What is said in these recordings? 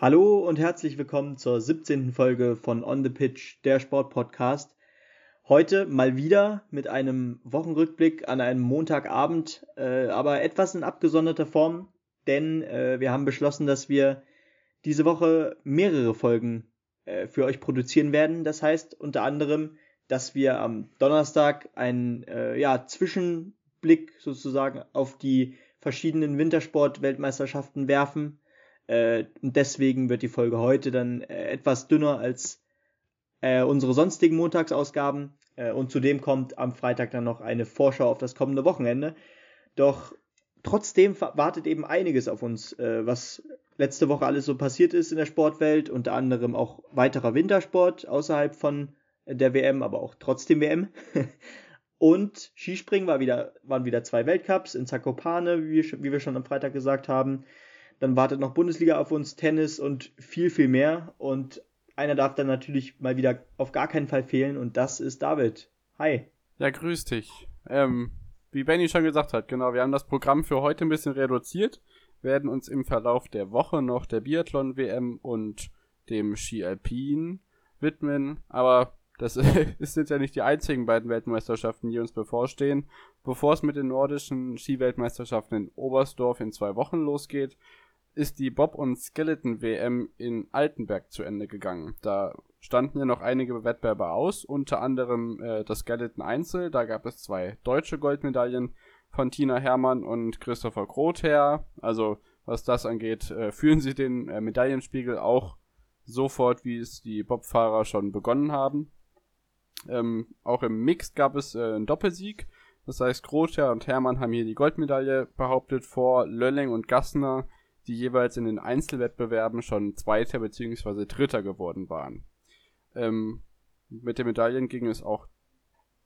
Hallo und herzlich willkommen zur 17. Folge von On the Pitch, der Sportpodcast. Heute mal wieder mit einem Wochenrückblick an einem Montagabend, äh, aber etwas in abgesonderter Form, denn äh, wir haben beschlossen, dass wir diese Woche mehrere Folgen äh, für euch produzieren werden. Das heißt unter anderem, dass wir am Donnerstag einen äh, ja, Zwischenblick sozusagen auf die verschiedenen Wintersport-Weltmeisterschaften werfen äh, und deswegen wird die Folge heute dann äh, etwas dünner als äh, unsere sonstigen Montagsausgaben. Äh, und zudem kommt am Freitag dann noch eine Vorschau auf das kommende Wochenende. Doch trotzdem wartet eben einiges auf uns, äh, was letzte Woche alles so passiert ist in der Sportwelt, unter anderem auch weiterer Wintersport außerhalb von der WM, aber auch trotzdem WM. Und Skispringen war wieder, waren wieder zwei Weltcups in Zakopane, wie, wie wir schon am Freitag gesagt haben. Dann wartet noch Bundesliga auf uns, Tennis und viel, viel mehr. Und einer darf dann natürlich mal wieder auf gar keinen Fall fehlen und das ist David. Hi. Ja, grüß dich. Ähm, wie Benny schon gesagt hat, genau, wir haben das Programm für heute ein bisschen reduziert, werden uns im Verlauf der Woche noch der Biathlon-WM und dem Ski Alpin widmen, aber das sind ja nicht die einzigen beiden Weltmeisterschaften, die uns bevorstehen. Bevor es mit den nordischen Skiweltmeisterschaften in Oberstdorf in zwei Wochen losgeht, ist die Bob- und Skeleton-WM in Altenberg zu Ende gegangen. Da standen ja noch einige Wettbewerbe aus, unter anderem äh, das Skeleton Einzel. Da gab es zwei deutsche Goldmedaillen von Tina Hermann und Christopher Grother. Also was das angeht, äh, führen sie den äh, Medaillenspiegel auch sofort, wie es die Bobfahrer schon begonnen haben. Ähm, auch im Mix gab es äh, einen Doppelsieg. Das heißt, Grother und Hermann haben hier die Goldmedaille behauptet vor Lölling und Gassner, die jeweils in den Einzelwettbewerben schon Zweiter bzw. Dritter geworden waren. Ähm, mit den Medaillen ging es auch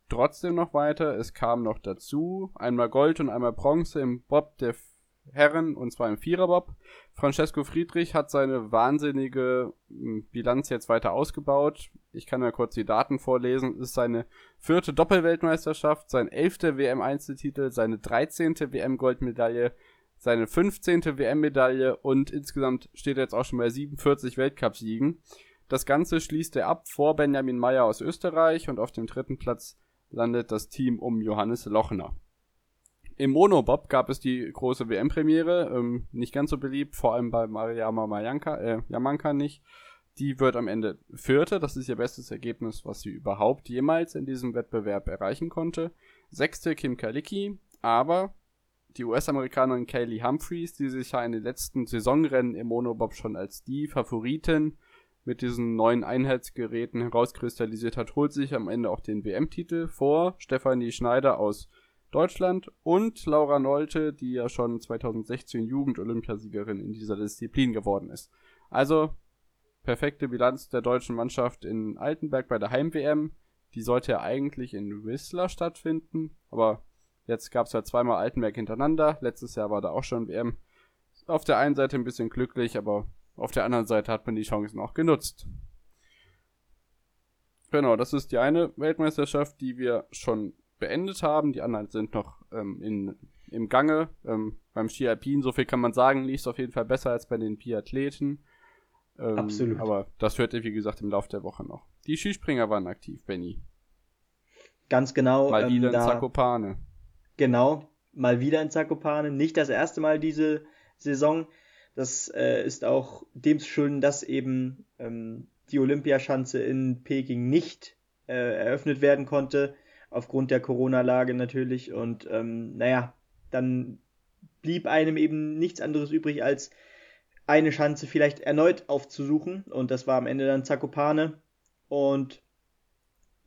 trotzdem noch weiter. Es kam noch dazu einmal Gold und einmal Bronze im Bob der Herren und zwar im Viererbob. Francesco Friedrich hat seine wahnsinnige hm, Bilanz jetzt weiter ausgebaut. Ich kann ja kurz die Daten vorlesen. Es ist seine vierte Doppelweltmeisterschaft, sein elfter WM-Einzeltitel, seine dreizehnte WM-Goldmedaille, seine 15. WM-Medaille und insgesamt steht er jetzt auch schon bei 47 Weltcupsiegen. Das Ganze schließt er ab vor Benjamin Meyer aus Österreich und auf dem dritten Platz landet das Team um Johannes Lochner. Im Monobob gab es die große WM-Premiere, ähm, nicht ganz so beliebt, vor allem bei Mariama Mayanka, äh, Yamanka nicht. Die wird am Ende Vierte, das ist ihr bestes Ergebnis, was sie überhaupt jemals in diesem Wettbewerb erreichen konnte. Sechste Kim Kalicki, aber die US-Amerikanerin Kaylee Humphreys, die sich ja in den letzten Saisonrennen im Monobob schon als die Favoritin mit diesen neuen Einheitsgeräten herauskristallisiert hat, holt sich am Ende auch den WM-Titel vor Stefanie Schneider aus Deutschland und Laura Nolte, die ja schon 2016 Jugend-Olympiasiegerin in dieser Disziplin geworden ist. Also perfekte Bilanz der deutschen Mannschaft in Altenberg bei der Heim-WM. Die sollte ja eigentlich in Whistler stattfinden, aber Jetzt gab es ja zweimal Altenberg hintereinander. Letztes Jahr war da auch schon WM. Auf der einen Seite ein bisschen glücklich, aber auf der anderen Seite hat man die Chancen auch genutzt. Genau, das ist die eine Weltmeisterschaft, die wir schon beendet haben. Die anderen sind noch ähm, in, im Gange. Ähm, beim Ski Alpin, so viel kann man sagen, lief es auf jeden Fall besser als bei den Biathleten. Ähm, Absolut. Aber das hört ihr, wie gesagt, im Laufe der Woche noch. Die Skispringer waren aktiv, Benny. Ganz genau. Mal wieder ähm, in Zakopane. Genau, mal wieder in Zakopane. Nicht das erste Mal diese Saison. Das äh, ist auch dem schulden, dass eben ähm, die Olympiaschanze in Peking nicht äh, eröffnet werden konnte, aufgrund der Corona-Lage natürlich. Und ähm, naja, dann blieb einem eben nichts anderes übrig, als eine Schanze vielleicht erneut aufzusuchen. Und das war am Ende dann Zakopane. Und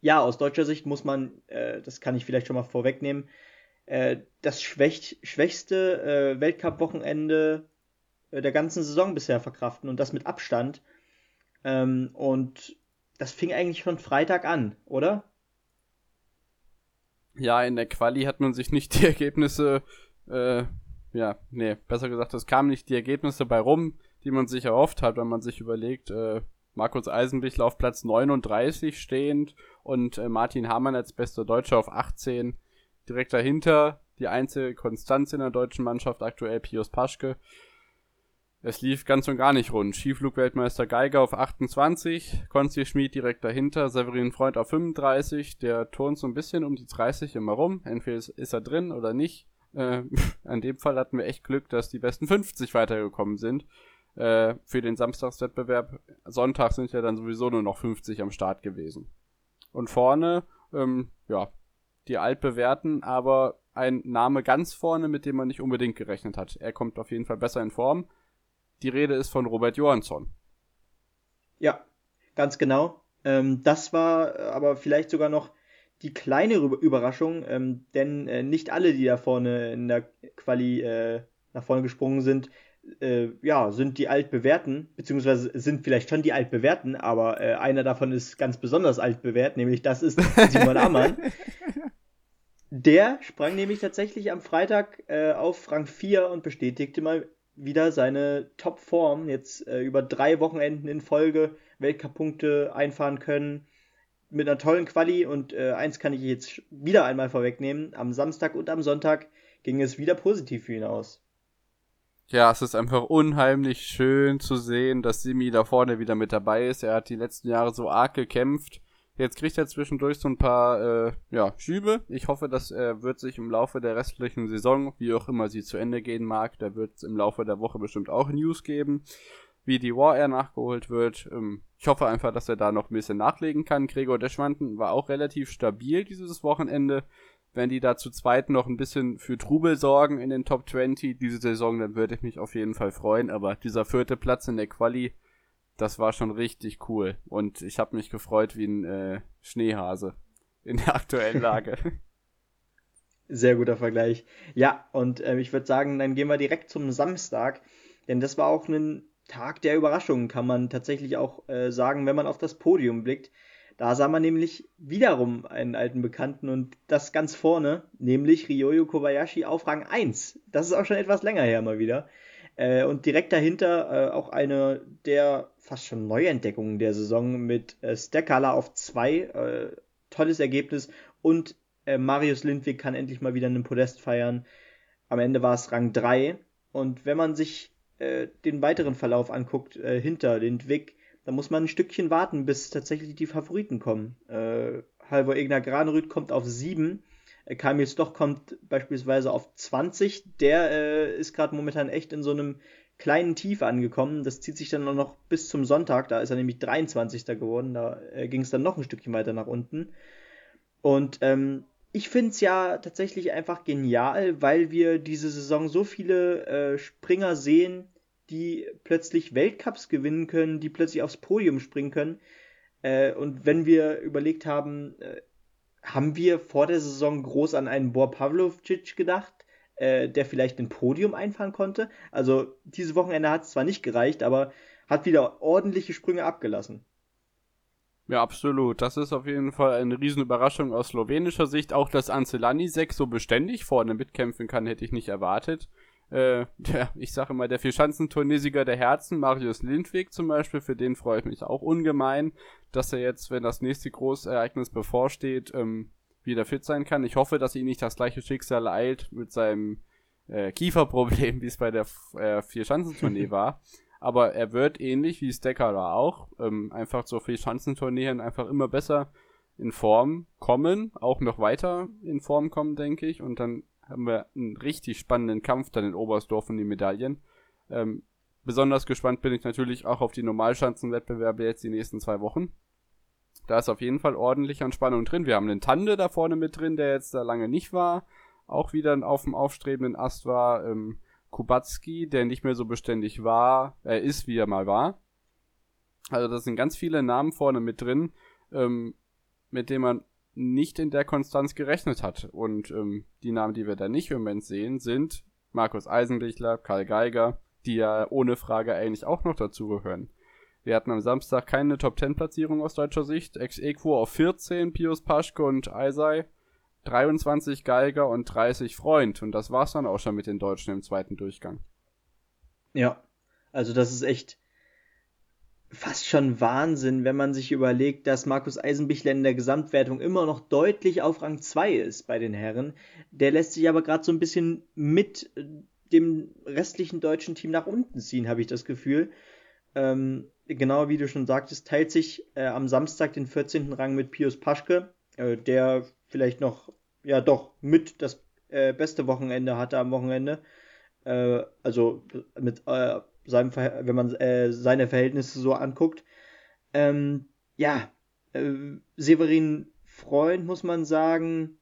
ja, aus deutscher Sicht muss man, äh, das kann ich vielleicht schon mal vorwegnehmen, äh, das schwäch schwächste äh, Weltcup-Wochenende äh, der ganzen Saison bisher verkraften und das mit Abstand. Ähm, und das fing eigentlich schon Freitag an, oder? Ja, in der Quali hat man sich nicht die Ergebnisse, äh, ja, nee, besser gesagt, es kamen nicht die Ergebnisse bei rum, die man sich erhofft hat, wenn man sich überlegt, äh, Markus Eisenbichler auf Platz 39 stehend und äh, Martin Hamann als bester Deutscher auf 18 Direkt dahinter die einzige Konstanz in der deutschen Mannschaft aktuell Pius Paschke. es lief ganz und gar nicht rund. Skiflugweltmeister Geiger auf 28, Konzi Schmid direkt dahinter, Severin Freund auf 35, der turnt so ein bisschen um die 30 immer rum. Entweder ist, ist er drin oder nicht. Äh, an dem Fall hatten wir echt Glück, dass die besten 50 weitergekommen sind. Äh, für den Samstagswettbewerb. Sonntag sind ja dann sowieso nur noch 50 am Start gewesen. Und vorne, ähm, ja, die altbewährten, aber ein Name ganz vorne, mit dem man nicht unbedingt gerechnet hat. Er kommt auf jeden Fall besser in Form. Die Rede ist von Robert Johansson. Ja, ganz genau. Ähm, das war aber vielleicht sogar noch die kleinere Überraschung, ähm, denn äh, nicht alle, die da vorne in der Quali äh, nach vorne gesprungen sind, äh, ja, sind die altbewährten, beziehungsweise sind vielleicht schon die altbewährten, aber äh, einer davon ist ganz besonders altbewährt, nämlich das ist Simon Ammann. Der sprang nämlich tatsächlich am Freitag äh, auf Rang 4 und bestätigte mal wieder seine Topform. Jetzt äh, über drei Wochenenden in Folge Weltcup-Punkte einfahren können. Mit einer tollen Quali und äh, eins kann ich jetzt wieder einmal vorwegnehmen. Am Samstag und am Sonntag ging es wieder positiv für ihn aus. Ja, es ist einfach unheimlich schön zu sehen, dass Simi da vorne wieder mit dabei ist. Er hat die letzten Jahre so arg gekämpft. Jetzt kriegt er zwischendurch so ein paar äh, ja, Schübe. Ich hoffe, dass er wird sich im Laufe der restlichen Saison, wie auch immer sie zu Ende gehen mag, da wird es im Laufe der Woche bestimmt auch News geben, wie die War Air nachgeholt wird. Ähm, ich hoffe einfach, dass er da noch ein bisschen nachlegen kann. Gregor Deschwanten war auch relativ stabil dieses Wochenende wenn die da zu zweit noch ein bisschen für Trubel sorgen in den Top 20 diese Saison, dann würde ich mich auf jeden Fall freuen. Aber dieser vierte Platz in der Quali, das war schon richtig cool. Und ich habe mich gefreut wie ein äh, Schneehase in der aktuellen Lage. Sehr guter Vergleich. Ja, und äh, ich würde sagen, dann gehen wir direkt zum Samstag, denn das war auch ein Tag der Überraschungen, kann man tatsächlich auch äh, sagen, wenn man auf das Podium blickt. Da sah man nämlich wiederum einen alten Bekannten und das ganz vorne, nämlich Ryoyo Kobayashi auf Rang 1. Das ist auch schon etwas länger her mal wieder. Äh, und direkt dahinter äh, auch eine der fast schon Neuentdeckungen der Saison mit äh, Stekala auf 2. Äh, tolles Ergebnis. Und äh, Marius Lindwig kann endlich mal wieder einen Podest feiern. Am Ende war es Rang 3. Und wenn man sich äh, den weiteren Verlauf anguckt, hinter Lindwig, da muss man ein Stückchen warten, bis tatsächlich die Favoriten kommen. Halvor Egner Granerüth kommt auf 7. Äh, Kamil Stoch kommt beispielsweise auf 20. Der äh, ist gerade momentan echt in so einem kleinen Tief angekommen. Das zieht sich dann noch bis zum Sonntag. Da ist er nämlich 23. geworden. Da äh, ging es dann noch ein Stückchen weiter nach unten. Und ähm, ich finde es ja tatsächlich einfach genial, weil wir diese Saison so viele äh, Springer sehen, die plötzlich Weltcups gewinnen können, die plötzlich aufs Podium springen können. Äh, und wenn wir überlegt haben, äh, haben wir vor der Saison groß an einen Bor Pavlovcic gedacht, äh, der vielleicht ein Podium einfahren konnte? Also dieses Wochenende hat es zwar nicht gereicht, aber hat wieder ordentliche Sprünge abgelassen. Ja, absolut. Das ist auf jeden Fall eine Riesenüberraschung aus slowenischer Sicht. Auch dass Ancelani 6 so beständig vorne mitkämpfen kann, hätte ich nicht erwartet äh, der, ich sage immer, der Vierschanzenturniersieger der Herzen, Marius Lindwig zum Beispiel, für den freue ich mich auch ungemein, dass er jetzt, wenn das nächste Großereignis bevorsteht, ähm, wieder fit sein kann. Ich hoffe, dass ihn nicht das gleiche Schicksal eilt mit seinem äh, Kieferproblem, wie es bei der äh, Vierschanzentournee war. Aber er wird ähnlich wie Stecker auch, ähm, einfach zur Vierschanzentourneen einfach immer besser in Form kommen, auch noch weiter in Form kommen, denke ich. Und dann haben wir einen richtig spannenden Kampf dann in Oberstdorf um die Medaillen. Ähm, besonders gespannt bin ich natürlich auch auf die Normalschanzenwettbewerbe jetzt die nächsten zwei Wochen. Da ist auf jeden Fall ordentlich an Spannung drin. Wir haben den Tande da vorne mit drin, der jetzt da lange nicht war. Auch wieder auf dem aufstrebenden Ast war. Ähm, Kubacki, der nicht mehr so beständig war, er ist, wie er mal war. Also das sind ganz viele Namen vorne mit drin, ähm, mit denen man nicht in der Konstanz gerechnet hat. Und ähm, die Namen, die wir da nicht im Moment sehen, sind Markus Eisenbichler, Karl Geiger, die ja ohne Frage eigentlich auch noch dazugehören. Wir hatten am Samstag keine Top-10-Platzierung aus deutscher Sicht. Ex-Equo auf 14, Pius Paschke und Eisei. 23 Geiger und 30 Freund. Und das war's dann auch schon mit den Deutschen im zweiten Durchgang. Ja, also das ist echt fast schon Wahnsinn, wenn man sich überlegt, dass Markus Eisenbichler in der Gesamtwertung immer noch deutlich auf Rang 2 ist bei den Herren. Der lässt sich aber gerade so ein bisschen mit dem restlichen deutschen Team nach unten ziehen, habe ich das Gefühl. Ähm, genau wie du schon sagtest, teilt sich äh, am Samstag den 14. Rang mit Pius Paschke, äh, der vielleicht noch, ja doch, mit das äh, beste Wochenende hatte am Wochenende. Äh, also mit äh, seinem, wenn man äh, seine Verhältnisse so anguckt. Ähm, ja, Severin Freund, muss man sagen,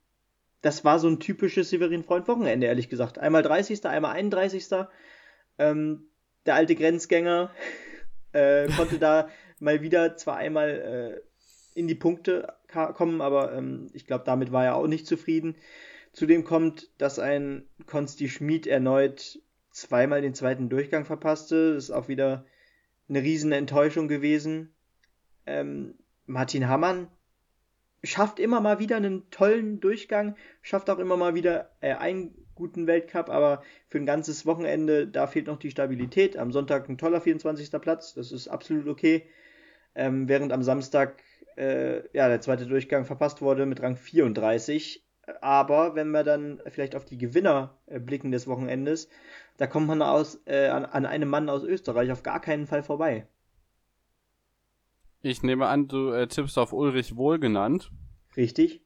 das war so ein typisches Severin Freund Wochenende, ehrlich gesagt. Einmal 30., einmal 31. Ähm, der alte Grenzgänger äh, konnte da mal wieder zwar einmal äh, in die Punkte kommen, aber ähm, ich glaube, damit war er auch nicht zufrieden. Zudem kommt, dass ein Konsti Schmid erneut zweimal den zweiten Durchgang verpasste. Das ist auch wieder eine riesen Enttäuschung gewesen. Ähm, Martin Hammann schafft immer mal wieder einen tollen Durchgang, schafft auch immer mal wieder äh, einen guten Weltcup, aber für ein ganzes Wochenende, da fehlt noch die Stabilität. Am Sonntag ein toller 24. Platz, das ist absolut okay. Ähm, während am Samstag äh, ja, der zweite Durchgang verpasst wurde mit Rang 34. Aber wenn wir dann vielleicht auf die Gewinner äh, blicken des Wochenendes, da kommt man aus, äh, an, an einem Mann aus Österreich auf gar keinen Fall vorbei. Ich nehme an, du äh, tippst auf Ulrich Wohlgenannt. Richtig.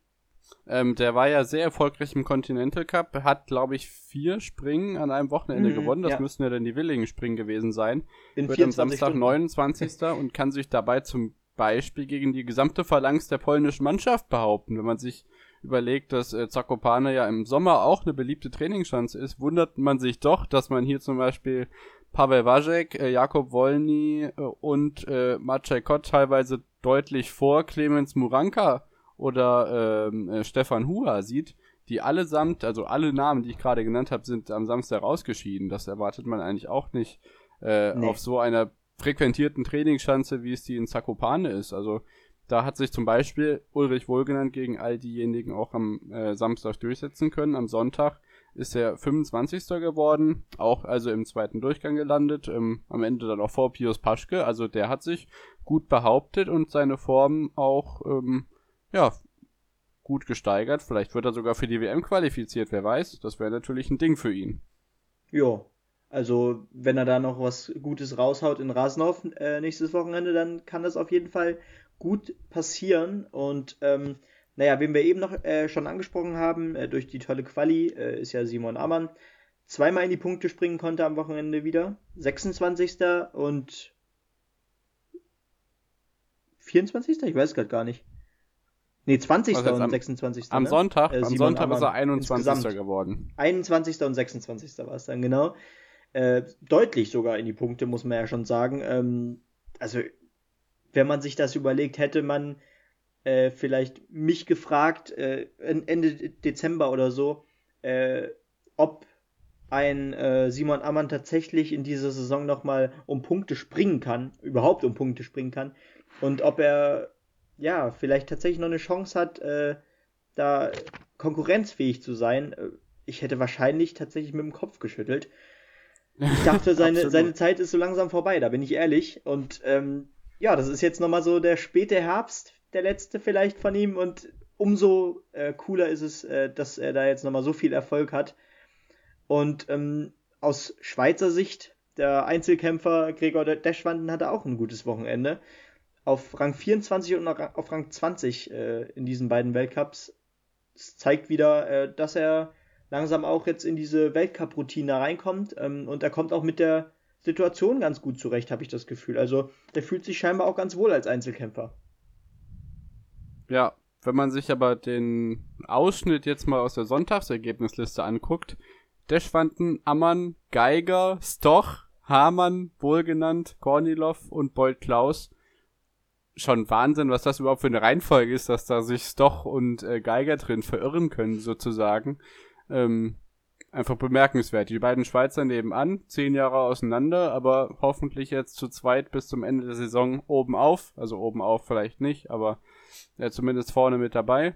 Ähm, der war ja sehr erfolgreich im Continental Cup, hat, glaube ich, vier Springen an einem Wochenende mhm, gewonnen. Das ja. müssten ja dann die Willingen-Springen gewesen sein. In Wird am Samstag Stunden. 29. und kann sich dabei zum Beispiel gegen die gesamte Phalanx der polnischen Mannschaft behaupten. Wenn man sich überlegt, dass äh, Zakopane ja im Sommer auch eine beliebte Trainingschance ist, wundert man sich doch, dass man hier zum Beispiel Pavel Wajek, äh, Jakob Wolny äh, und äh, Maciej Kott teilweise deutlich vor Clemens Muranka oder ähm, äh, Stefan Hua sieht, die allesamt, also alle Namen, die ich gerade genannt habe, sind am Samstag rausgeschieden. Das erwartet man eigentlich auch nicht äh, nee. auf so einer frequentierten Trainingsschanze, wie es die in Zakopane ist. Also da hat sich zum Beispiel Ulrich Wohlgenannt gegen all diejenigen auch am äh, Samstag durchsetzen können. Am Sonntag ist er 25. geworden, auch also im zweiten Durchgang gelandet, ähm, am Ende dann auch vor Pius Paschke. Also der hat sich gut behauptet und seine Form auch ähm, ja gut gesteigert. Vielleicht wird er sogar für die WM qualifiziert, wer weiß. Das wäre natürlich ein Ding für ihn. Ja, also wenn er da noch was Gutes raushaut in Rasenhof äh, nächstes Wochenende, dann kann das auf jeden Fall gut passieren. Und ähm, naja, wen wir eben noch äh, schon angesprochen haben, äh, durch die tolle Quali, äh, ist ja Simon Ammann. Zweimal in die Punkte springen konnte am Wochenende wieder. 26. und 24. Ich weiß gerade gar nicht. Nee, 20. und am, 26. Am ne? Sonntag, äh, am Sonntag ist er 21. Insgesamt. geworden. 21. und 26. war es dann, genau. Äh, deutlich sogar in die Punkte, muss man ja schon sagen. Ähm, also wenn man sich das überlegt, hätte man äh, vielleicht mich gefragt, äh, Ende Dezember oder so, äh, ob ein äh, Simon Ammann tatsächlich in dieser Saison nochmal um Punkte springen kann, überhaupt um Punkte springen kann, und ob er ja vielleicht tatsächlich noch eine Chance hat, äh, da konkurrenzfähig zu sein. Ich hätte wahrscheinlich tatsächlich mit dem Kopf geschüttelt. Ich dachte, seine, seine Zeit ist so langsam vorbei, da bin ich ehrlich. Und ähm, ja, das ist jetzt nochmal so der späte Herbst, der letzte vielleicht von ihm und umso äh, cooler ist es, äh, dass er da jetzt nochmal so viel Erfolg hat. Und ähm, aus Schweizer Sicht, der Einzelkämpfer Gregor Deschwanden hatte auch ein gutes Wochenende. Auf Rang 24 und auf Rang 20 äh, in diesen beiden Weltcups. Das zeigt wieder, äh, dass er langsam auch jetzt in diese Weltcup-Routine reinkommt. Ähm, und er kommt auch mit der Situation ganz gut zurecht, habe ich das Gefühl. Also der fühlt sich scheinbar auch ganz wohl als Einzelkämpfer. Ja, wenn man sich aber den Ausschnitt jetzt mal aus der Sonntagsergebnisliste anguckt, Deschwanden, Ammann, Geiger, Stoch, Hamann, wohlgenannt, Kornilov und Boyd Klaus. Schon Wahnsinn, was das überhaupt für eine Reihenfolge ist, dass da sich Stoch und äh, Geiger drin verirren können, sozusagen. Ähm, einfach bemerkenswert. Die beiden Schweizer nebenan, zehn Jahre auseinander, aber hoffentlich jetzt zu zweit bis zum Ende der Saison oben auf. Also oben auf vielleicht nicht, aber ja, zumindest vorne mit dabei.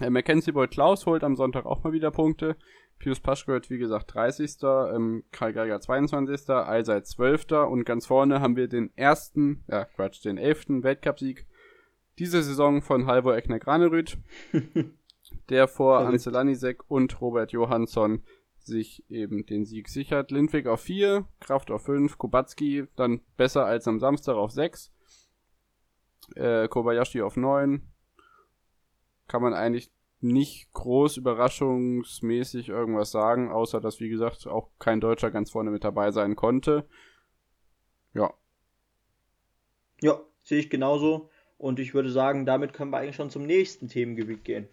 Äh, Mackenzie Boyd Klaus holt am Sonntag auch mal wieder Punkte. Pius Paschke wird wie gesagt 30. Ähm, Karl Geiger 22. Allseits 12. Und ganz vorne haben wir den ersten, ja Quatsch, den elften Weltcupsieg diese Saison von Halvor Egner Granerüth. der vor Ansel Lanisek und Robert Johansson sich eben den Sieg sichert. Lindwig auf 4, Kraft auf 5, Kubacki dann besser als am Samstag auf 6, äh, Kobayashi auf 9. Kann man eigentlich nicht groß überraschungsmäßig irgendwas sagen, außer dass, wie gesagt, auch kein Deutscher ganz vorne mit dabei sein konnte. Ja. Ja, sehe ich genauso. Und ich würde sagen, damit können wir eigentlich schon zum nächsten Themengebiet gehen.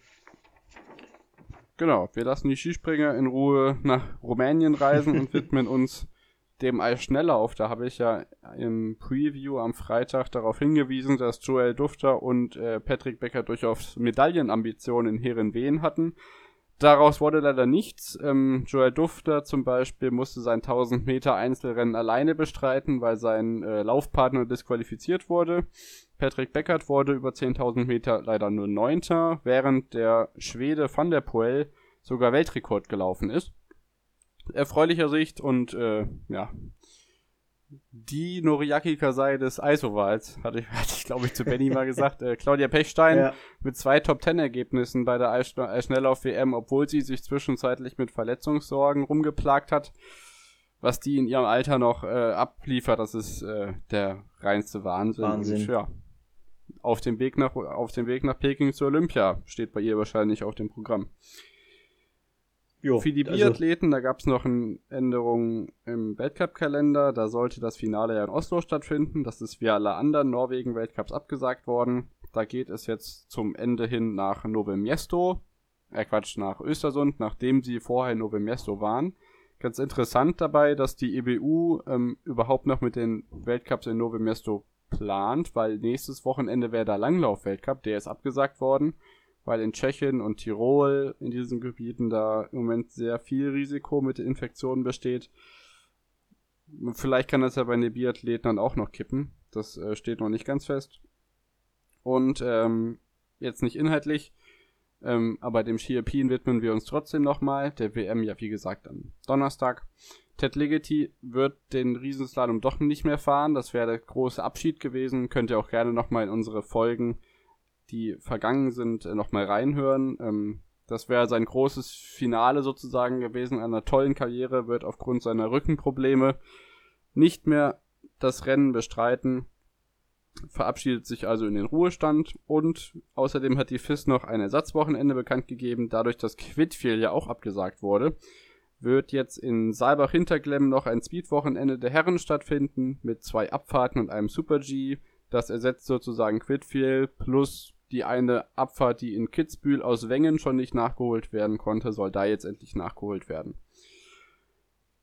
Genau, wir lassen die Skispringer in Ruhe nach Rumänien reisen und widmen uns dem Eisschnelllauf. Da habe ich ja im Preview am Freitag darauf hingewiesen, dass Joel Dufter und äh, Patrick Becker durchaus Medaillenambitionen in Herenveen hatten. Daraus wurde leider nichts. Ähm, Joel Dufter zum Beispiel musste sein 1000 Meter Einzelrennen alleine bestreiten, weil sein äh, Laufpartner disqualifiziert wurde. Patrick Beckert wurde über 10.000 Meter leider nur Neunter, während der Schwede Van der Poel sogar Weltrekord gelaufen ist. Erfreulicher Sicht und äh, ja, die Noriaki Kasai des Eisovals, hatte ich, hatte ich glaube ich zu Benny mal gesagt. Äh, Claudia Pechstein ja. mit zwei Top-Ten-Ergebnissen bei der Eisschnelllauf-WM, obwohl sie sich zwischenzeitlich mit Verletzungssorgen rumgeplagt hat. Was die in ihrem Alter noch äh, abliefert, das ist äh, der reinste Wahnsinn. Wahnsinn. Und, ja, auf dem Weg nach, auf dem Weg nach Peking zur Olympia steht bei ihr wahrscheinlich auf dem Programm. Jo, Für die also Biathleten, also da gab es noch eine Änderung im Weltcup-Kalender. Da sollte das Finale ja in Oslo stattfinden. Das ist wie alle anderen Norwegen-Weltcups abgesagt worden. Da geht es jetzt zum Ende hin nach Nove Miesto. Äh, Quatsch, nach Östersund, nachdem sie vorher in Nove Miesto waren. Ganz interessant dabei, dass die EBU ähm, überhaupt noch mit den Weltcups in Nove Miesto plant, weil nächstes Wochenende wäre der Langlauf-Weltcup, der ist abgesagt worden, weil in Tschechien und Tirol in diesen Gebieten da im Moment sehr viel Risiko mit Infektionen besteht. Vielleicht kann das ja bei den Biathleten dann auch noch kippen. Das äh, steht noch nicht ganz fest. Und ähm, jetzt nicht inhaltlich, ähm, aber dem Ski Alpin widmen wir uns trotzdem nochmal. Der WM ja wie gesagt am Donnerstag. Ted Ligety wird den Riesenslalom doch nicht mehr fahren. Das wäre der große Abschied gewesen. Könnt ihr auch gerne nochmal in unsere Folgen, die vergangen sind, äh, nochmal reinhören. Ähm, das wäre sein großes Finale sozusagen gewesen einer tollen Karriere, wird aufgrund seiner Rückenprobleme nicht mehr das Rennen bestreiten, verabschiedet sich also in den Ruhestand und außerdem hat die FIS noch ein Ersatzwochenende bekannt gegeben, dadurch, dass Quidfiel ja auch abgesagt wurde wird jetzt in Saalbach-Hinterglemm noch ein Speed-Wochenende der Herren stattfinden mit zwei Abfahrten und einem Super-G. Das ersetzt sozusagen Quidfiel plus die eine Abfahrt, die in Kitzbühel aus Wengen schon nicht nachgeholt werden konnte, soll da jetzt endlich nachgeholt werden.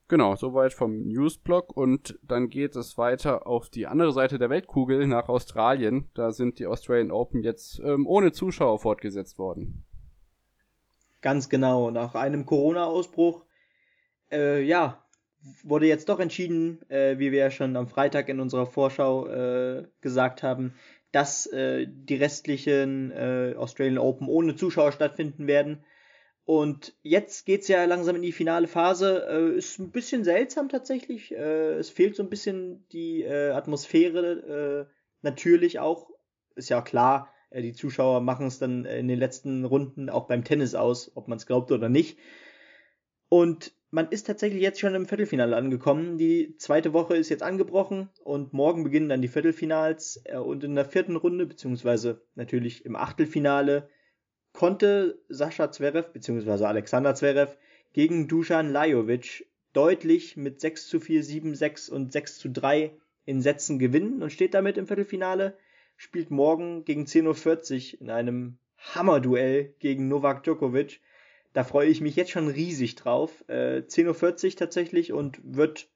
Genau, soweit vom Newsblog und dann geht es weiter auf die andere Seite der Weltkugel nach Australien. Da sind die Australian Open jetzt ähm, ohne Zuschauer fortgesetzt worden. Ganz genau, nach einem Corona-Ausbruch äh, ja, wurde jetzt doch entschieden, äh, wie wir ja schon am Freitag in unserer Vorschau äh, gesagt haben, dass äh, die restlichen äh, Australian Open ohne Zuschauer stattfinden werden. Und jetzt geht's ja langsam in die finale Phase. Äh, ist ein bisschen seltsam tatsächlich. Äh, es fehlt so ein bisschen die äh, Atmosphäre. Äh, natürlich auch. Ist ja klar, äh, die Zuschauer machen es dann in den letzten Runden auch beim Tennis aus, ob man es glaubt oder nicht. Und man ist tatsächlich jetzt schon im Viertelfinale angekommen. Die zweite Woche ist jetzt angebrochen und morgen beginnen dann die Viertelfinals. Äh, und in der vierten Runde, beziehungsweise natürlich im Achtelfinale, konnte Sascha Zverev, beziehungsweise Alexander Zverev, gegen Dusan Lajovic deutlich mit 6 zu 4, 7, 6 und 6 zu 3 in Sätzen gewinnen und steht damit im Viertelfinale. Spielt morgen gegen 10.40 Uhr in einem Hammerduell gegen Novak Djokovic da freue ich mich jetzt schon riesig drauf. Äh, 10.40 Uhr tatsächlich und wird,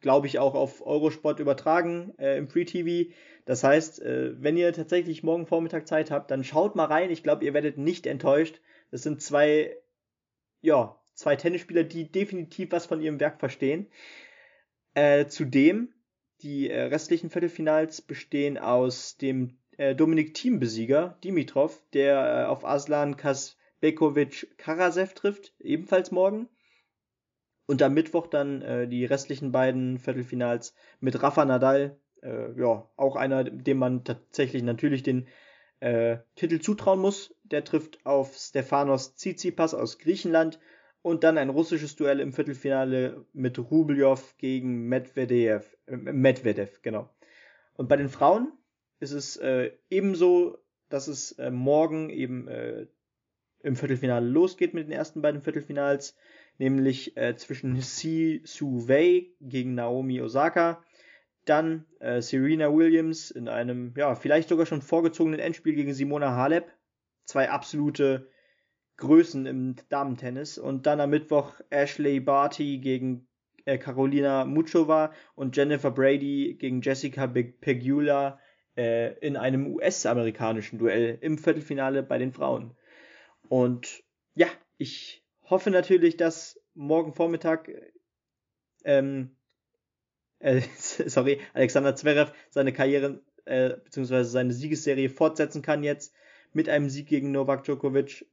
glaube ich, auch auf Eurosport übertragen äh, im Free TV. Das heißt, äh, wenn ihr tatsächlich morgen Vormittag Zeit habt, dann schaut mal rein. Ich glaube, ihr werdet nicht enttäuscht. Das sind zwei, ja, zwei Tennisspieler, die definitiv was von ihrem Werk verstehen. Äh, zudem, die äh, restlichen Viertelfinals bestehen aus dem äh, Dominik Teambesieger Dimitrov, der äh, auf Aslan Kas Bekovic Karasev trifft, ebenfalls morgen. Und am Mittwoch dann äh, die restlichen beiden Viertelfinals mit Rafa Nadal, äh, ja, auch einer, dem man tatsächlich natürlich den äh, Titel zutrauen muss. Der trifft auf Stefanos Tsitsipas aus Griechenland und dann ein russisches Duell im Viertelfinale mit Rublev gegen Medvedev. Äh, Medvedev, genau. Und bei den Frauen ist es äh, ebenso, dass es äh, morgen eben äh, im Viertelfinale losgeht mit den ersten beiden Viertelfinals, nämlich äh, zwischen Si Su Wei gegen Naomi Osaka, dann äh, Serena Williams in einem, ja, vielleicht sogar schon vorgezogenen Endspiel gegen Simona Halep. Zwei absolute Größen im Damentennis. Und dann am Mittwoch Ashley Barty gegen äh, Carolina Muchova und Jennifer Brady gegen Jessica Pegula äh, in einem US-amerikanischen Duell im Viertelfinale bei den Frauen. Und ja, ich hoffe natürlich, dass morgen Vormittag ähm, äh, sorry, Alexander Zverev seine Karriere äh, bzw. seine Siegesserie fortsetzen kann jetzt mit einem Sieg gegen Novak Djokovic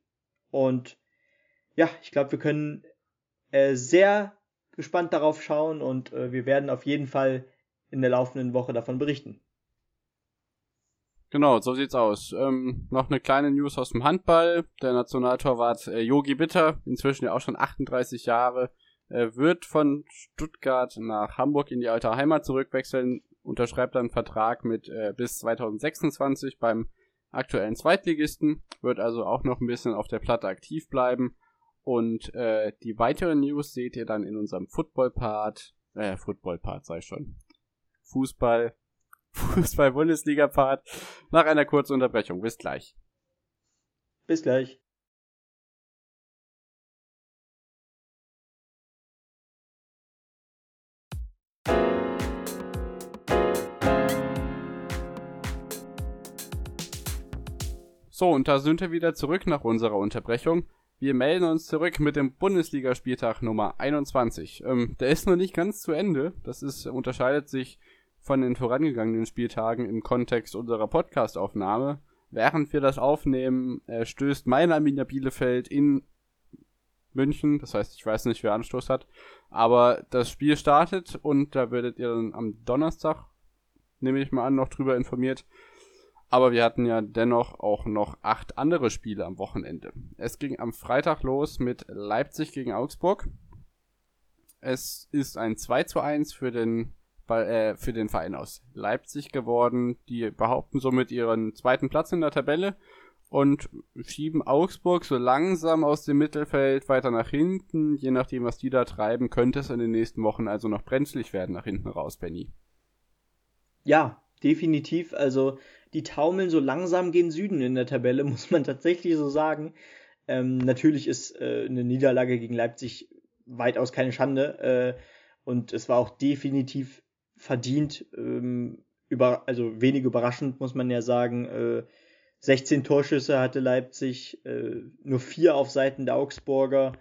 und ja, ich glaube, wir können äh, sehr gespannt darauf schauen und äh, wir werden auf jeden Fall in der laufenden Woche davon berichten. Genau, so sieht's aus. Ähm, noch eine kleine News aus dem Handball. Der Nationaltorwart äh, Yogi Bitter, inzwischen ja auch schon 38 Jahre, äh, wird von Stuttgart nach Hamburg in die alte Heimat zurückwechseln, unterschreibt dann einen Vertrag mit äh, bis 2026 beim aktuellen Zweitligisten, wird also auch noch ein bisschen auf der Platte aktiv bleiben. Und äh, die weiteren News seht ihr dann in unserem Football-Part, äh, Football-Part sei schon. Fußball, Fußball-Bundesliga-Part nach einer kurzen Unterbrechung. Bis gleich. Bis gleich. So, und da sind wir wieder zurück nach unserer Unterbrechung. Wir melden uns zurück mit dem Bundesligaspieltag Nummer 21. Ähm, der ist noch nicht ganz zu Ende. Das ist, unterscheidet sich von den vorangegangenen Spieltagen im Kontext unserer Podcastaufnahme. Während wir das aufnehmen, äh, stößt mein Arminia Bielefeld in München. Das heißt, ich weiß nicht, wer Anstoß hat. Aber das Spiel startet und da werdet ihr dann am Donnerstag, nehme ich mal an, noch drüber informiert. Aber wir hatten ja dennoch auch noch acht andere Spiele am Wochenende. Es ging am Freitag los mit Leipzig gegen Augsburg. Es ist ein 2 zu 1 für den, äh, für den Verein aus Leipzig geworden. Die behaupten somit ihren zweiten Platz in der Tabelle und schieben Augsburg so langsam aus dem Mittelfeld weiter nach hinten. Je nachdem, was die da treiben, könnte es in den nächsten Wochen also noch brenzlig werden nach hinten raus, Benny. Ja, definitiv. Also die taumeln so langsam gen Süden in der Tabelle, muss man tatsächlich so sagen. Ähm, natürlich ist äh, eine Niederlage gegen Leipzig weitaus keine Schande äh, und es war auch definitiv verdient, ähm, über, also wenig überraschend muss man ja sagen. Äh, 16 Torschüsse hatte Leipzig, äh, nur vier auf Seiten der Augsburger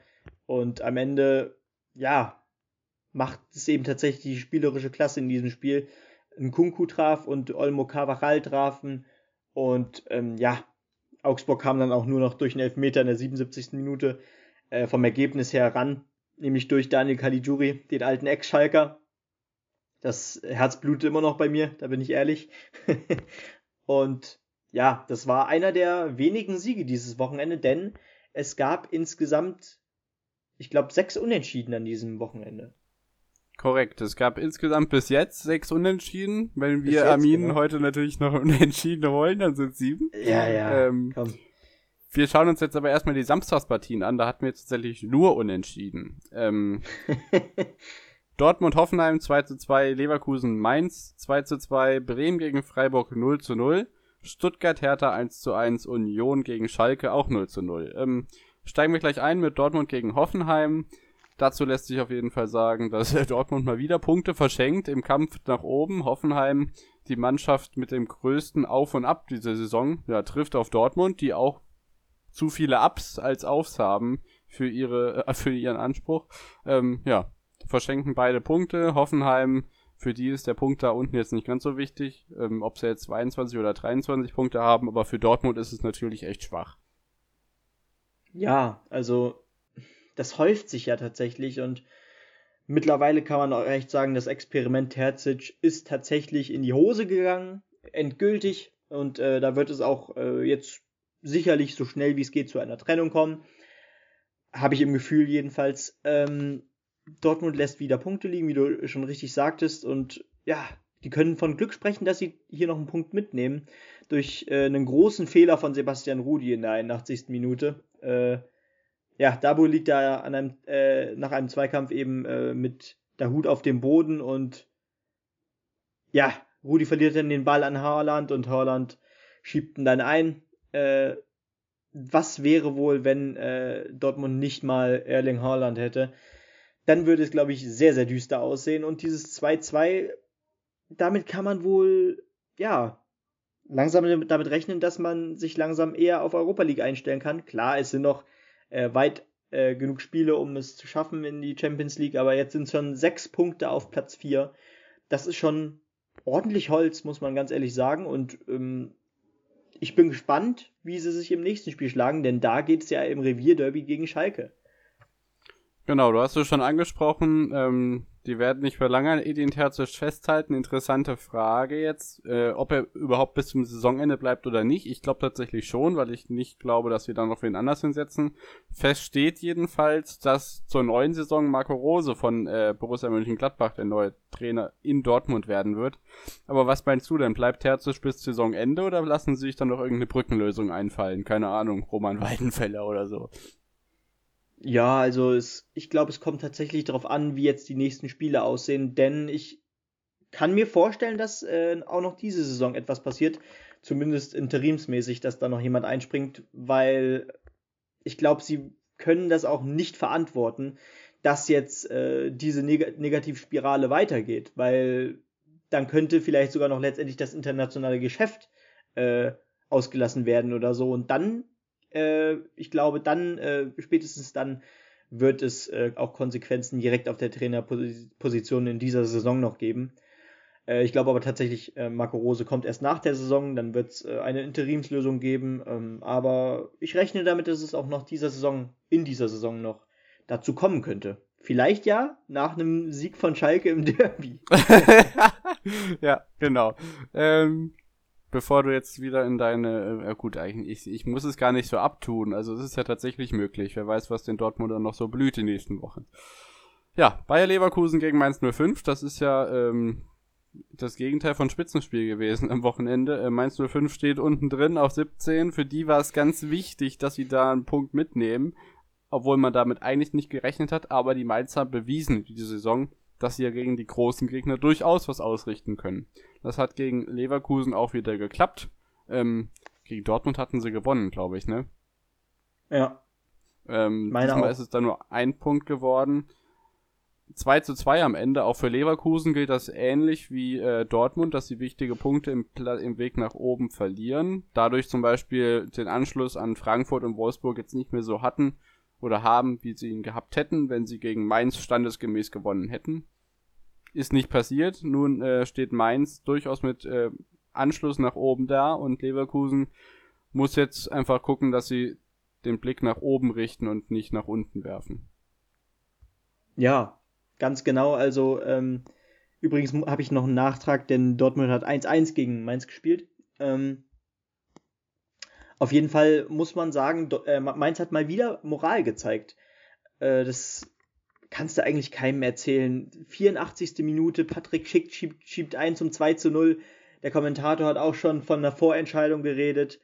und am Ende, ja, macht es eben tatsächlich die spielerische Klasse in diesem Spiel. Nkunku traf und Olmo Carvajal trafen. Und ähm, ja, Augsburg kam dann auch nur noch durch einen Elfmeter in der 77. Minute äh, vom Ergebnis her ran, nämlich durch Daniel Caligiuri, den alten Ex-Schalker. Das Herz blutet immer noch bei mir, da bin ich ehrlich. und ja, das war einer der wenigen Siege dieses Wochenende, denn es gab insgesamt, ich glaube, sechs Unentschieden an diesem Wochenende. Korrekt. Es gab insgesamt bis jetzt sechs Unentschieden. Wenn wir Armin genau. heute natürlich noch Unentschieden wollen, dann sind sieben. Ja, ja. Ähm, komm. Wir schauen uns jetzt aber erstmal die Samstagspartien an. Da hatten wir jetzt tatsächlich nur Unentschieden. Ähm, Dortmund Hoffenheim 2 zu 2, Leverkusen Mainz 2 zu 2, Bremen gegen Freiburg 0 zu 0, Stuttgart Hertha 1 zu 1, Union gegen Schalke auch 0 zu 0. Ähm, steigen wir gleich ein mit Dortmund gegen Hoffenheim. Dazu lässt sich auf jeden Fall sagen, dass Dortmund mal wieder Punkte verschenkt im Kampf nach oben. Hoffenheim, die Mannschaft mit dem größten Auf und Ab dieser Saison, ja, trifft auf Dortmund, die auch zu viele Ups als Aufs haben für ihre, für ihren Anspruch. Ähm, ja, verschenken beide Punkte. Hoffenheim, für die ist der Punkt da unten jetzt nicht ganz so wichtig, ähm, ob sie jetzt 22 oder 23 Punkte haben, aber für Dortmund ist es natürlich echt schwach. Ja, also das häuft sich ja tatsächlich und mittlerweile kann man auch echt sagen, das Experiment Terzic ist tatsächlich in die Hose gegangen, endgültig und äh, da wird es auch äh, jetzt sicherlich so schnell wie es geht zu einer Trennung kommen. Habe ich im Gefühl jedenfalls. Ähm, Dortmund lässt wieder Punkte liegen, wie du schon richtig sagtest. Und ja, die können von Glück sprechen, dass sie hier noch einen Punkt mitnehmen. Durch äh, einen großen Fehler von Sebastian Rudi in der 81. Minute. Äh, ja, Dabo liegt da an einem, äh, nach einem Zweikampf eben äh, mit der Hut auf dem Boden und ja, Rudi verliert dann den Ball an Haaland und Haaland schiebt ihn dann ein. Äh, was wäre wohl, wenn äh, Dortmund nicht mal Erling Haaland hätte? Dann würde es, glaube ich, sehr, sehr düster aussehen. Und dieses 2-2, damit kann man wohl, ja, langsam damit rechnen, dass man sich langsam eher auf Europa League einstellen kann. Klar, es sind noch äh, weit äh, genug Spiele, um es zu schaffen in die Champions League, aber jetzt sind schon sechs Punkte auf Platz vier. Das ist schon ordentlich Holz, muss man ganz ehrlich sagen. Und ähm, ich bin gespannt, wie sie sich im nächsten Spiel schlagen, denn da geht es ja im Revierderby gegen Schalke. Genau, du hast es schon angesprochen, ähm, die werden nicht mehr lange an Edin Terzic festhalten. Interessante Frage jetzt, äh, ob er überhaupt bis zum Saisonende bleibt oder nicht. Ich glaube tatsächlich schon, weil ich nicht glaube, dass wir da noch wen anders hinsetzen. Fest steht jedenfalls, dass zur neuen Saison Marco Rose von äh, Borussia Mönchengladbach der neue Trainer in Dortmund werden wird. Aber was meinst du denn? Bleibt Terzic bis Saisonende oder lassen sie sich dann noch irgendeine Brückenlösung einfallen? Keine Ahnung, Roman Weidenfeller oder so. Ja, also es, ich glaube, es kommt tatsächlich darauf an, wie jetzt die nächsten Spiele aussehen, denn ich kann mir vorstellen, dass äh, auch noch diese Saison etwas passiert, zumindest interimsmäßig, dass da noch jemand einspringt, weil ich glaube, sie können das auch nicht verantworten, dass jetzt äh, diese Neg Negativspirale weitergeht, weil dann könnte vielleicht sogar noch letztendlich das internationale Geschäft äh, ausgelassen werden oder so und dann äh, ich glaube, dann, äh, spätestens dann, wird es äh, auch Konsequenzen direkt auf der Trainerposition in dieser Saison noch geben. Äh, ich glaube aber tatsächlich, äh, Marco Rose kommt erst nach der Saison, dann wird es äh, eine Interimslösung geben. Ähm, aber ich rechne damit, dass es auch noch dieser Saison, in dieser Saison noch dazu kommen könnte. Vielleicht ja, nach einem Sieg von Schalke im Derby. ja, genau. Ähm, bevor du jetzt wieder in deine, äh, gut, eigentlich, ich, ich muss es gar nicht so abtun. Also es ist ja tatsächlich möglich. Wer weiß, was den Dortmunder noch so blüht die nächsten Wochen. Ja, Bayer Leverkusen gegen Mainz 05, das ist ja ähm, das Gegenteil von Spitzenspiel gewesen am Wochenende. Äh, Mainz 05 steht unten drin auf 17. Für die war es ganz wichtig, dass sie da einen Punkt mitnehmen, obwohl man damit eigentlich nicht gerechnet hat. Aber die Mainzer bewiesen diese Saison, dass sie ja gegen die großen Gegner durchaus was ausrichten können. Das hat gegen Leverkusen auch wieder geklappt. Ähm, gegen Dortmund hatten sie gewonnen, glaube ich, ne? Ja. Ähm, Meine diesmal auch. ist es dann nur ein Punkt geworden. 2 zu 2 am Ende. Auch für Leverkusen gilt das ähnlich wie äh, Dortmund, dass sie wichtige Punkte im, im Weg nach oben verlieren. Dadurch zum Beispiel den Anschluss an Frankfurt und Wolfsburg jetzt nicht mehr so hatten oder haben, wie sie ihn gehabt hätten, wenn sie gegen Mainz standesgemäß gewonnen hätten. Ist nicht passiert. Nun äh, steht Mainz durchaus mit äh, Anschluss nach oben da und Leverkusen muss jetzt einfach gucken, dass sie den Blick nach oben richten und nicht nach unten werfen. Ja, ganz genau. Also ähm, übrigens habe ich noch einen Nachtrag, denn Dortmund hat 1-1 gegen Mainz gespielt. Ähm, auf jeden Fall muss man sagen, äh, Mainz hat mal wieder Moral gezeigt. Äh, das kannst du eigentlich keinem erzählen. 84. Minute, Patrick Schick schiebt, schiebt ein zum 2 zu 0. Der Kommentator hat auch schon von einer Vorentscheidung geredet.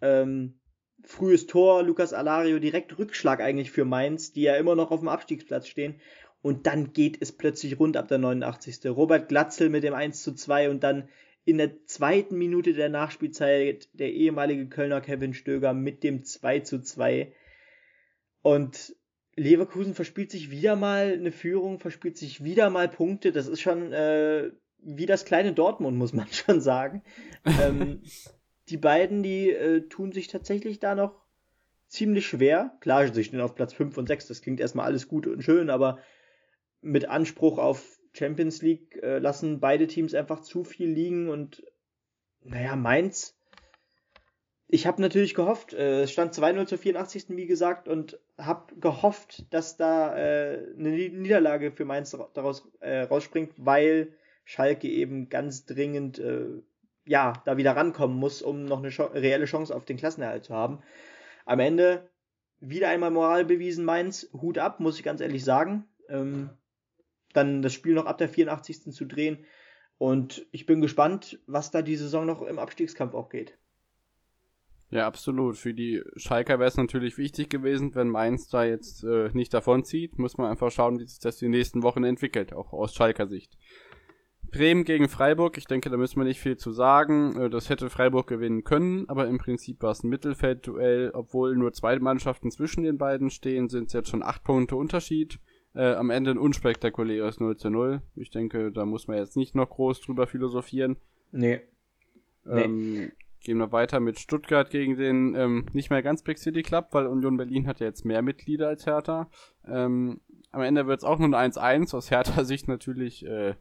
Ähm, frühes Tor, Lukas Alario, direkt Rückschlag eigentlich für Mainz, die ja immer noch auf dem Abstiegsplatz stehen. Und dann geht es plötzlich rund ab der 89. Robert Glatzel mit dem 1 zu 2 und dann in der zweiten Minute der Nachspielzeit der ehemalige Kölner Kevin Stöger mit dem 2 zu 2. Und Leverkusen verspielt sich wieder mal eine Führung, verspielt sich wieder mal Punkte. Das ist schon äh, wie das kleine Dortmund, muss man schon sagen. ähm, die beiden, die äh, tun sich tatsächlich da noch ziemlich schwer. Klar, sie stehen auf Platz 5 und 6, das klingt erstmal alles gut und schön, aber mit Anspruch auf Champions League äh, lassen beide Teams einfach zu viel liegen und naja, Mainz ich habe natürlich gehofft, äh, es stand 2-0 zur 84. wie gesagt und habe gehofft, dass da äh, eine Niederlage für Mainz daraus äh, rausspringt, weil Schalke eben ganz dringend äh, ja da wieder rankommen muss, um noch eine reelle Chance auf den Klassenerhalt zu haben. Am Ende wieder einmal Moral bewiesen, Mainz. Hut ab, muss ich ganz ehrlich sagen. Ähm, dann das Spiel noch ab der 84. zu drehen. Und ich bin gespannt, was da die Saison noch im Abstiegskampf auch geht. Ja, absolut. Für die Schalker wäre es natürlich wichtig gewesen, wenn Mainz da jetzt äh, nicht davonzieht. Muss man einfach schauen, wie sich das die nächsten Wochen entwickelt, auch aus Schalker Sicht. Bremen gegen Freiburg, ich denke, da müssen wir nicht viel zu sagen. Äh, das hätte Freiburg gewinnen können, aber im Prinzip war es ein Mittelfeldduell. Obwohl nur zwei Mannschaften zwischen den beiden stehen, sind es jetzt schon acht Punkte Unterschied. Äh, am Ende ein unspektakuläres 0 zu 0. Ich denke, da muss man jetzt nicht noch groß drüber philosophieren. Nee. Ähm, nee. Gehen wir weiter mit Stuttgart gegen den ähm, nicht mehr ganz Big City Club, weil Union Berlin hat ja jetzt mehr Mitglieder als Hertha. Ähm, am Ende wird es auch nur ein 1-1, aus Hertha Sicht natürlich äh,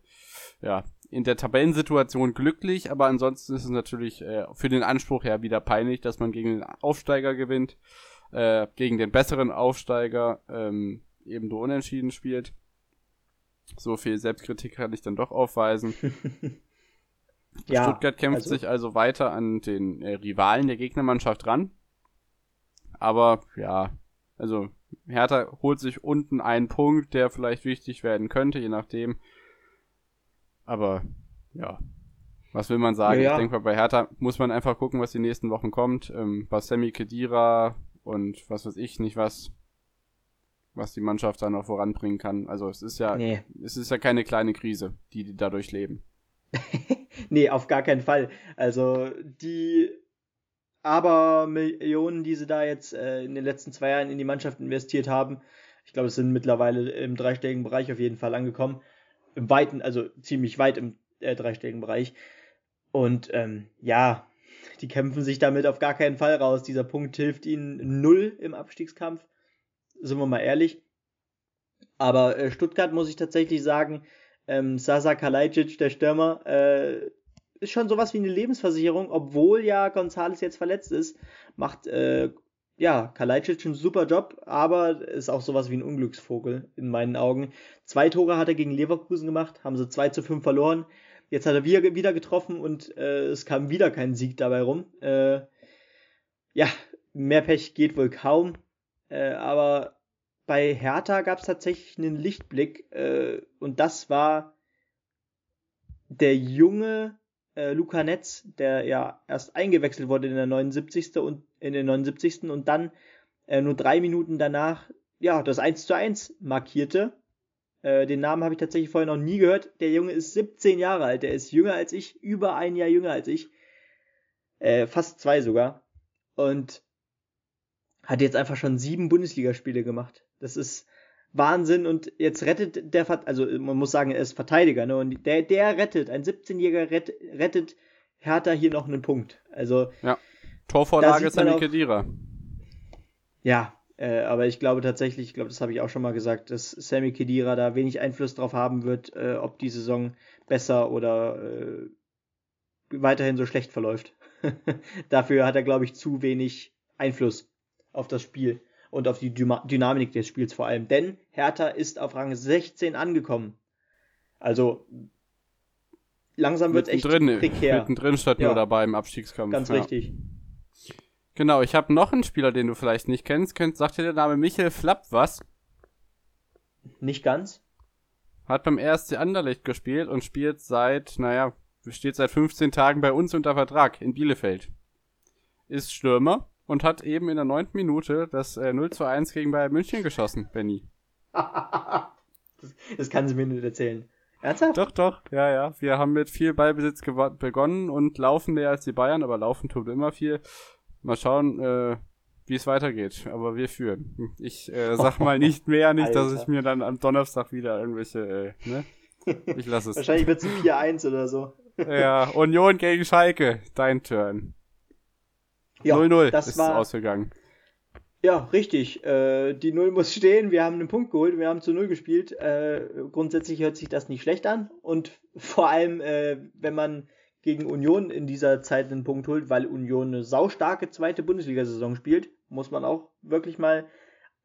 ja, in der Tabellensituation glücklich, aber ansonsten ist es natürlich äh, für den Anspruch ja wieder peinlich, dass man gegen den Aufsteiger gewinnt, äh, gegen den besseren Aufsteiger ähm, eben nur unentschieden spielt. So viel Selbstkritik kann ich dann doch aufweisen. ja, Stuttgart kämpft also, sich also weiter an den äh, Rivalen der Gegnermannschaft ran. Aber ja, also Hertha holt sich unten einen Punkt, der vielleicht wichtig werden könnte, je nachdem. Aber ja, was will man sagen? Ja, ja. Ich denke mal, bei Hertha muss man einfach gucken, was die nächsten Wochen kommt. Ähm, was Sammy Kedira und was weiß ich nicht was was die Mannschaft da noch voranbringen kann. Also es ist ja, nee. es ist ja keine kleine Krise, die die dadurch leben. nee, auf gar keinen Fall. Also die aber Millionen, die sie da jetzt äh, in den letzten zwei Jahren in die Mannschaft investiert haben, ich glaube, es sind mittlerweile im dreistelligen Bereich auf jeden Fall angekommen. Im weiten, also ziemlich weit im äh, dreistelligen Bereich. Und ähm, ja, die kämpfen sich damit auf gar keinen Fall raus. Dieser Punkt hilft ihnen null im Abstiegskampf sind wir mal ehrlich. Aber äh, Stuttgart muss ich tatsächlich sagen, ähm, Sasa Kalajdzic, der Stürmer, äh, ist schon sowas wie eine Lebensversicherung, obwohl ja Gonzales jetzt verletzt ist, macht äh, ja Kalajdzic einen super Job, aber ist auch sowas wie ein Unglücksvogel in meinen Augen. Zwei Tore hat er gegen Leverkusen gemacht, haben sie 2 zu 5 verloren. Jetzt hat er wieder, getroffen und äh, es kam wieder kein Sieg dabei rum. Äh, ja, mehr Pech geht wohl kaum. Äh, aber bei Hertha gab es tatsächlich einen Lichtblick äh, und das war der junge äh, Luca Netz, der ja erst eingewechselt wurde in der 79. und in den 79. und dann äh, nur drei Minuten danach ja das 1 zu 1 markierte. Äh, den Namen habe ich tatsächlich vorher noch nie gehört. Der Junge ist 17 Jahre alt, der ist jünger als ich, über ein Jahr jünger als ich. Äh, fast zwei sogar. Und hat jetzt einfach schon sieben Bundesligaspiele gemacht. Das ist Wahnsinn und jetzt rettet der, also man muss sagen, er ist Verteidiger, ne? Und der, der rettet, ein 17-Jähriger rettet, rettet Hertha hier noch einen Punkt. Also. Ja. Torvorlage ist eine Kedira. Ja, äh, aber ich glaube tatsächlich, ich glaube, das habe ich auch schon mal gesagt, dass Sammy Kedira da wenig Einfluss drauf haben wird, äh, ob die Saison besser oder äh, weiterhin so schlecht verläuft. Dafür hat er, glaube ich, zu wenig Einfluss auf das Spiel und auf die Dynamik des Spiels vor allem. Denn Hertha ist auf Rang 16 angekommen. Also langsam wird es echt drin, prekär. Mittendrin statt ja. nur dabei im Abstiegskampf. Ganz ja. richtig. Genau, ich habe noch einen Spieler, den du vielleicht nicht kennst. Könnt, sagt dir der Name Michael Flapp was? Nicht ganz. Hat beim RSC Anderlecht gespielt und spielt seit, naja, steht seit 15 Tagen bei uns unter Vertrag in Bielefeld. Ist Stürmer und hat eben in der neunten Minute das äh, 0 zu 1 gegen Bayern München geschossen, Benny. das, das kann sie mir nicht erzählen. Ernsthaft? Doch, doch, ja, ja. Wir haben mit viel Ballbesitz begonnen und laufen mehr als die Bayern, aber laufen tut immer viel. Mal schauen, äh, wie es weitergeht. Aber wir führen. Ich äh, sag mal nicht mehr, nicht, dass ich mir dann am Donnerstag wieder irgendwelche, äh, ne? Ich lasse es. Wahrscheinlich wird es 4-1 oder so. ja, Union gegen Schalke. Dein Turn. Ja, 0-0 das ist war, ausgegangen. Ja, richtig. Äh, die 0 muss stehen. Wir haben einen Punkt geholt. Wir haben zu 0 gespielt. Äh, grundsätzlich hört sich das nicht schlecht an. Und vor allem, äh, wenn man gegen Union in dieser Zeit einen Punkt holt, weil Union eine saustarke zweite Bundesliga-Saison spielt, muss man auch wirklich mal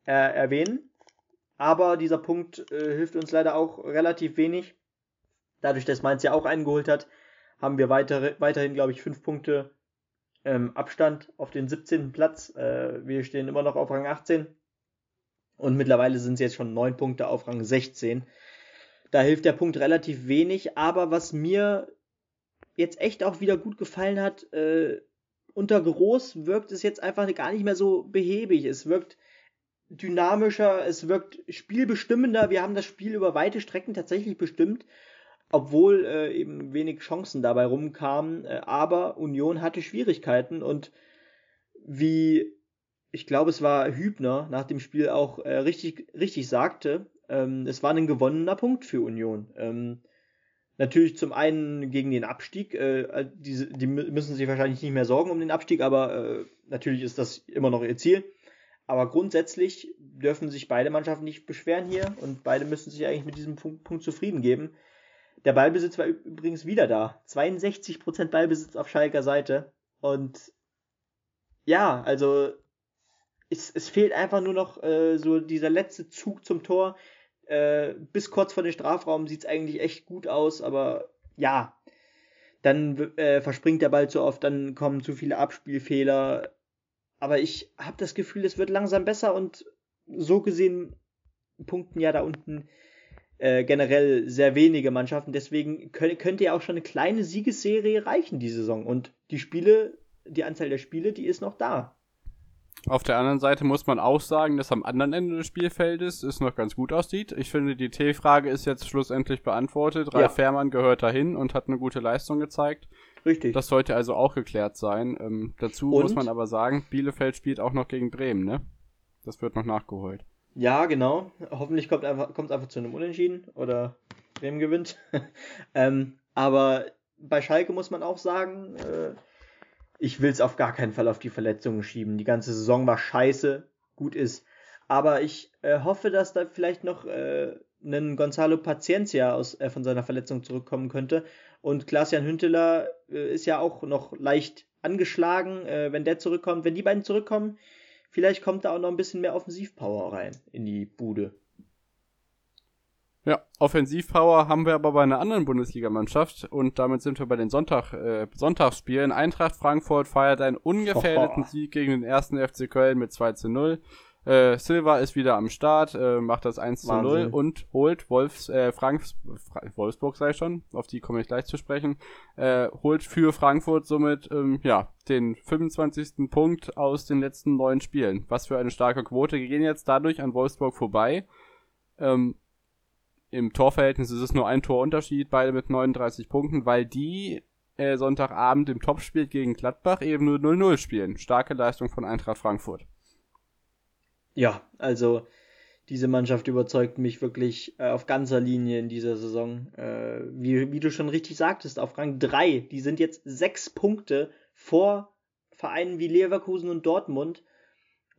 äh, erwähnen. Aber dieser Punkt äh, hilft uns leider auch relativ wenig. Dadurch, dass Mainz ja auch einen geholt hat, haben wir weitere, weiterhin, glaube ich, fünf Punkte ähm, Abstand auf den 17. Platz. Äh, wir stehen immer noch auf Rang 18 und mittlerweile sind es jetzt schon 9 Punkte auf Rang 16. Da hilft der Punkt relativ wenig, aber was mir jetzt echt auch wieder gut gefallen hat, äh, unter Groß wirkt es jetzt einfach gar nicht mehr so behäbig. Es wirkt dynamischer, es wirkt spielbestimmender. Wir haben das Spiel über weite Strecken tatsächlich bestimmt, obwohl äh, eben wenig Chancen dabei rumkamen. Äh, aber Union hatte Schwierigkeiten und wie ich glaube, es war Hübner nach dem Spiel auch äh, richtig, richtig sagte, ähm, es war ein gewonnener Punkt für Union. Ähm, natürlich zum einen gegen den Abstieg, äh, die, die müssen sich wahrscheinlich nicht mehr sorgen um den Abstieg, aber äh, natürlich ist das immer noch ihr Ziel. Aber grundsätzlich dürfen sich beide Mannschaften nicht beschweren hier und beide müssen sich eigentlich mit diesem Punkt, Punkt zufrieden geben. Der Ballbesitz war übrigens wieder da. 62% Ballbesitz auf Schalker Seite. Und ja, also es, es fehlt einfach nur noch äh, so dieser letzte Zug zum Tor. Äh, bis kurz vor den Strafraum sieht es eigentlich echt gut aus, aber ja, dann äh, verspringt der Ball zu oft, dann kommen zu viele Abspielfehler. Aber ich habe das Gefühl, es wird langsam besser und so gesehen punkten ja da unten äh, generell sehr wenige Mannschaften. Deswegen könnt, könnte ja auch schon eine kleine Siegesserie reichen die Saison. Und die Spiele, die Anzahl der Spiele, die ist noch da. Auf der anderen Seite muss man auch sagen, dass am anderen Ende des Spielfeldes es noch ganz gut aussieht. Ich finde, die T-Frage ist jetzt schlussendlich beantwortet. Ralf ja. Fährmann gehört dahin und hat eine gute Leistung gezeigt. Richtig. Das sollte also auch geklärt sein. Ähm, dazu Und? muss man aber sagen, Bielefeld spielt auch noch gegen Bremen, ne? Das wird noch nachgeholt. Ja, genau. Hoffentlich kommt einfach, kommt einfach zu einem Unentschieden oder Bremen gewinnt. ähm, aber bei Schalke muss man auch sagen, äh, ich will es auf gar keinen Fall auf die Verletzungen schieben. Die ganze Saison war scheiße, gut ist. Aber ich äh, hoffe, dass da vielleicht noch äh, ein Gonzalo Paciencia aus, äh, von seiner Verletzung zurückkommen könnte. Und Klaas-Jan Hünteler äh, ist ja auch noch leicht angeschlagen. Äh, wenn der zurückkommt, wenn die beiden zurückkommen, vielleicht kommt da auch noch ein bisschen mehr Offensivpower rein in die Bude. Ja, Offensivpower haben wir aber bei einer anderen Bundesligamannschaft und damit sind wir bei den Sonntag, äh, Sonntagsspielen. Eintracht Frankfurt feiert einen ungefährdeten oh. Sieg gegen den ersten FC Köln mit 2 zu 0. Äh, Silva ist wieder am Start, äh, macht das 1 zu 0 und holt Wolfs, äh, Franks, Fra Wolfsburg sei schon, auf die komme ich gleich zu sprechen, äh, holt für Frankfurt somit, ähm, ja, den 25. Punkt aus den letzten neun Spielen. Was für eine starke Quote. Wir gehen jetzt dadurch an Wolfsburg vorbei. Ähm, Im Torverhältnis ist es nur ein Torunterschied, beide mit 39 Punkten, weil die äh, Sonntagabend im Topspiel gegen Gladbach eben nur 0-0 spielen. Starke Leistung von Eintracht Frankfurt ja, also diese Mannschaft überzeugt mich wirklich äh, auf ganzer Linie in dieser Saison. Äh, wie, wie du schon richtig sagtest, auf Rang 3, die sind jetzt sechs Punkte vor Vereinen wie Leverkusen und Dortmund.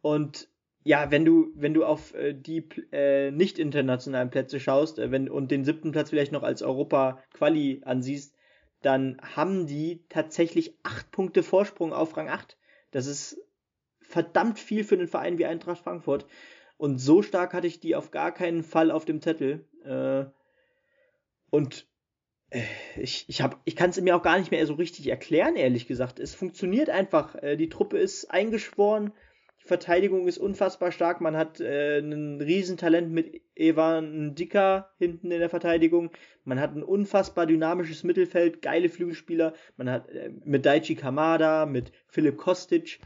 Und ja, wenn du, wenn du auf äh, die äh, nicht internationalen Plätze schaust äh, wenn, und den siebten Platz vielleicht noch als Europa-Quali ansiehst, dann haben die tatsächlich acht Punkte Vorsprung auf Rang 8. Das ist verdammt viel für einen Verein wie Eintracht Frankfurt. Und so stark hatte ich die auf gar keinen Fall auf dem Zettel. Äh, und äh, ich, ich, ich kann es mir auch gar nicht mehr so richtig erklären, ehrlich gesagt. Es funktioniert einfach. Äh, die Truppe ist eingeschworen. Die Verteidigung ist unfassbar stark. Man hat ein Riesentalent mit Evan Dicker hinten in der Verteidigung. Man hat ein unfassbar dynamisches Mittelfeld, geile Flügelspieler. Man hat mit Daichi Kamada, mit Philipp Kostic.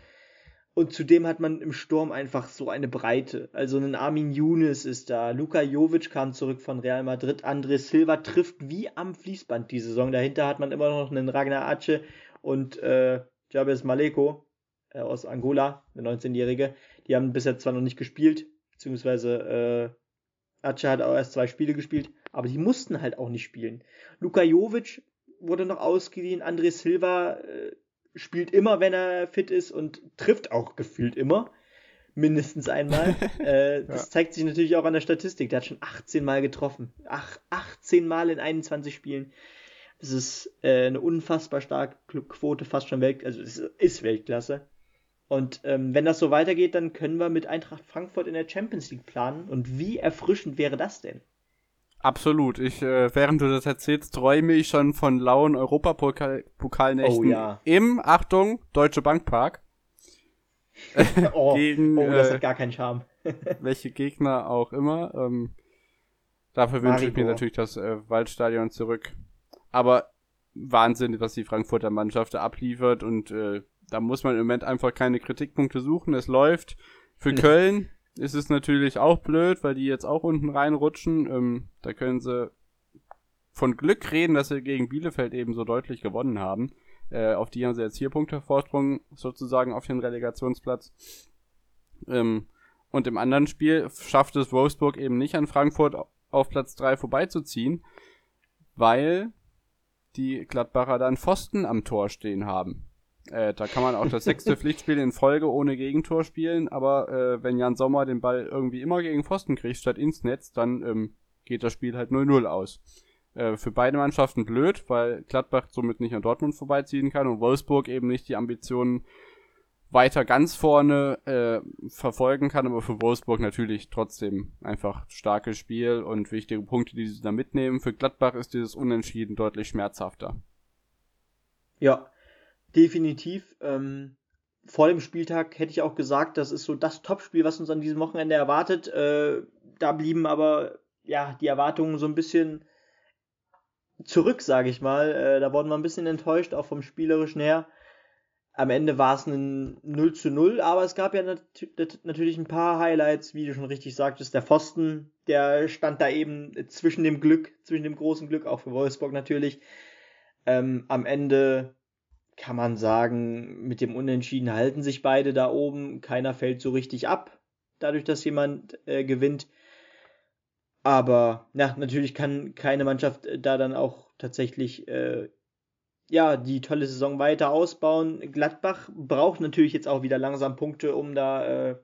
Und zudem hat man im Sturm einfach so eine Breite. Also ein Armin Younes ist da, Luka Jovic kam zurück von Real Madrid, André Silva trifft wie am Fließband die Saison. Dahinter hat man immer noch einen Ragnar Ace und äh, Jabez Maleko äh, aus Angola, der 19-Jährige. Die haben bisher zwar noch nicht gespielt, beziehungsweise äh, Ace hat auch erst zwei Spiele gespielt, aber die mussten halt auch nicht spielen. Luka Jovic wurde noch ausgeliehen, André Silva äh, spielt immer, wenn er fit ist und trifft auch gefühlt immer. Mindestens einmal. äh, das ja. zeigt sich natürlich auch an der Statistik. Der hat schon 18 Mal getroffen. Ach, 18 Mal in 21 Spielen. Das ist äh, eine unfassbar starke Quote, fast schon Welt, also es ist Weltklasse. Und ähm, wenn das so weitergeht, dann können wir mit Eintracht Frankfurt in der Champions League planen. Und wie erfrischend wäre das denn? Absolut. Ich, äh, während du das erzählst, träume ich schon von lauen Europapokalnächten Oh ja. im, Achtung, Deutsche Bankpark. oh, Gegen, oh, das äh, hat gar keinen Charme. welche Gegner auch immer. Ähm, dafür wünsche ich mir natürlich das äh, Waldstadion zurück. Aber Wahnsinn, was die Frankfurter Mannschaft da abliefert und äh, da muss man im Moment einfach keine Kritikpunkte suchen. Es läuft. Für. Köln ist es natürlich auch blöd, weil die jetzt auch unten reinrutschen. Ähm, da können sie von Glück reden, dass sie gegen Bielefeld eben so deutlich gewonnen haben. Äh, auf die haben sie jetzt vier Punkte Vorsprung sozusagen auf den Relegationsplatz. Ähm, und im anderen Spiel schafft es Wolfsburg eben nicht an Frankfurt auf Platz 3 vorbeizuziehen, weil die Gladbacher dann Pfosten am Tor stehen haben. Äh, da kann man auch das sechste Pflichtspiel in Folge ohne Gegentor spielen, aber äh, wenn Jan Sommer den Ball irgendwie immer gegen Pfosten kriegt statt ins Netz, dann ähm, geht das Spiel halt 0-0 aus. Äh, für beide Mannschaften blöd, weil Gladbach somit nicht an Dortmund vorbeiziehen kann und Wolfsburg eben nicht die Ambitionen weiter ganz vorne äh, verfolgen kann, aber für Wolfsburg natürlich trotzdem einfach starkes Spiel und wichtige Punkte, die sie da mitnehmen. Für Gladbach ist dieses Unentschieden deutlich schmerzhafter. Ja, definitiv. Ähm, vor dem Spieltag hätte ich auch gesagt, das ist so das Topspiel, was uns an diesem Wochenende erwartet. Äh, da blieben aber ja die Erwartungen so ein bisschen zurück, sage ich mal. Äh, da wurden wir ein bisschen enttäuscht, auch vom spielerischen her. Am Ende war es ein 0 zu 0, aber es gab ja nat nat natürlich ein paar Highlights, wie du schon richtig sagtest. Der Pfosten, der stand da eben zwischen dem Glück, zwischen dem großen Glück, auch für Wolfsburg natürlich. Ähm, am Ende kann man sagen, mit dem Unentschieden halten sich beide da oben. Keiner fällt so richtig ab, dadurch, dass jemand äh, gewinnt. Aber ja, natürlich kann keine Mannschaft äh, da dann auch tatsächlich äh, ja, die tolle Saison weiter ausbauen. Gladbach braucht natürlich jetzt auch wieder langsam Punkte, um da äh,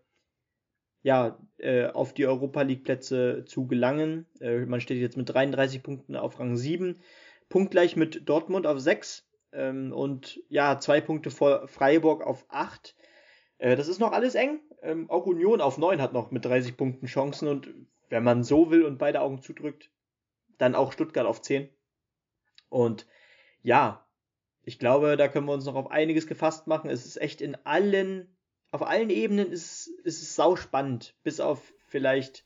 ja, äh, auf die Europa League Plätze zu gelangen. Äh, man steht jetzt mit 33 Punkten auf Rang 7, punktgleich mit Dortmund auf 6 ähm, und ja, zwei Punkte vor Freiburg auf 8. Äh, das ist noch alles eng. Ähm, auch Union auf 9 hat noch mit 30 Punkten Chancen und wenn man so will und beide Augen zudrückt, dann auch Stuttgart auf 10. Und ja, ich glaube, da können wir uns noch auf einiges gefasst machen. Es ist echt in allen, auf allen Ebenen ist, ist es sau spannend. Bis auf vielleicht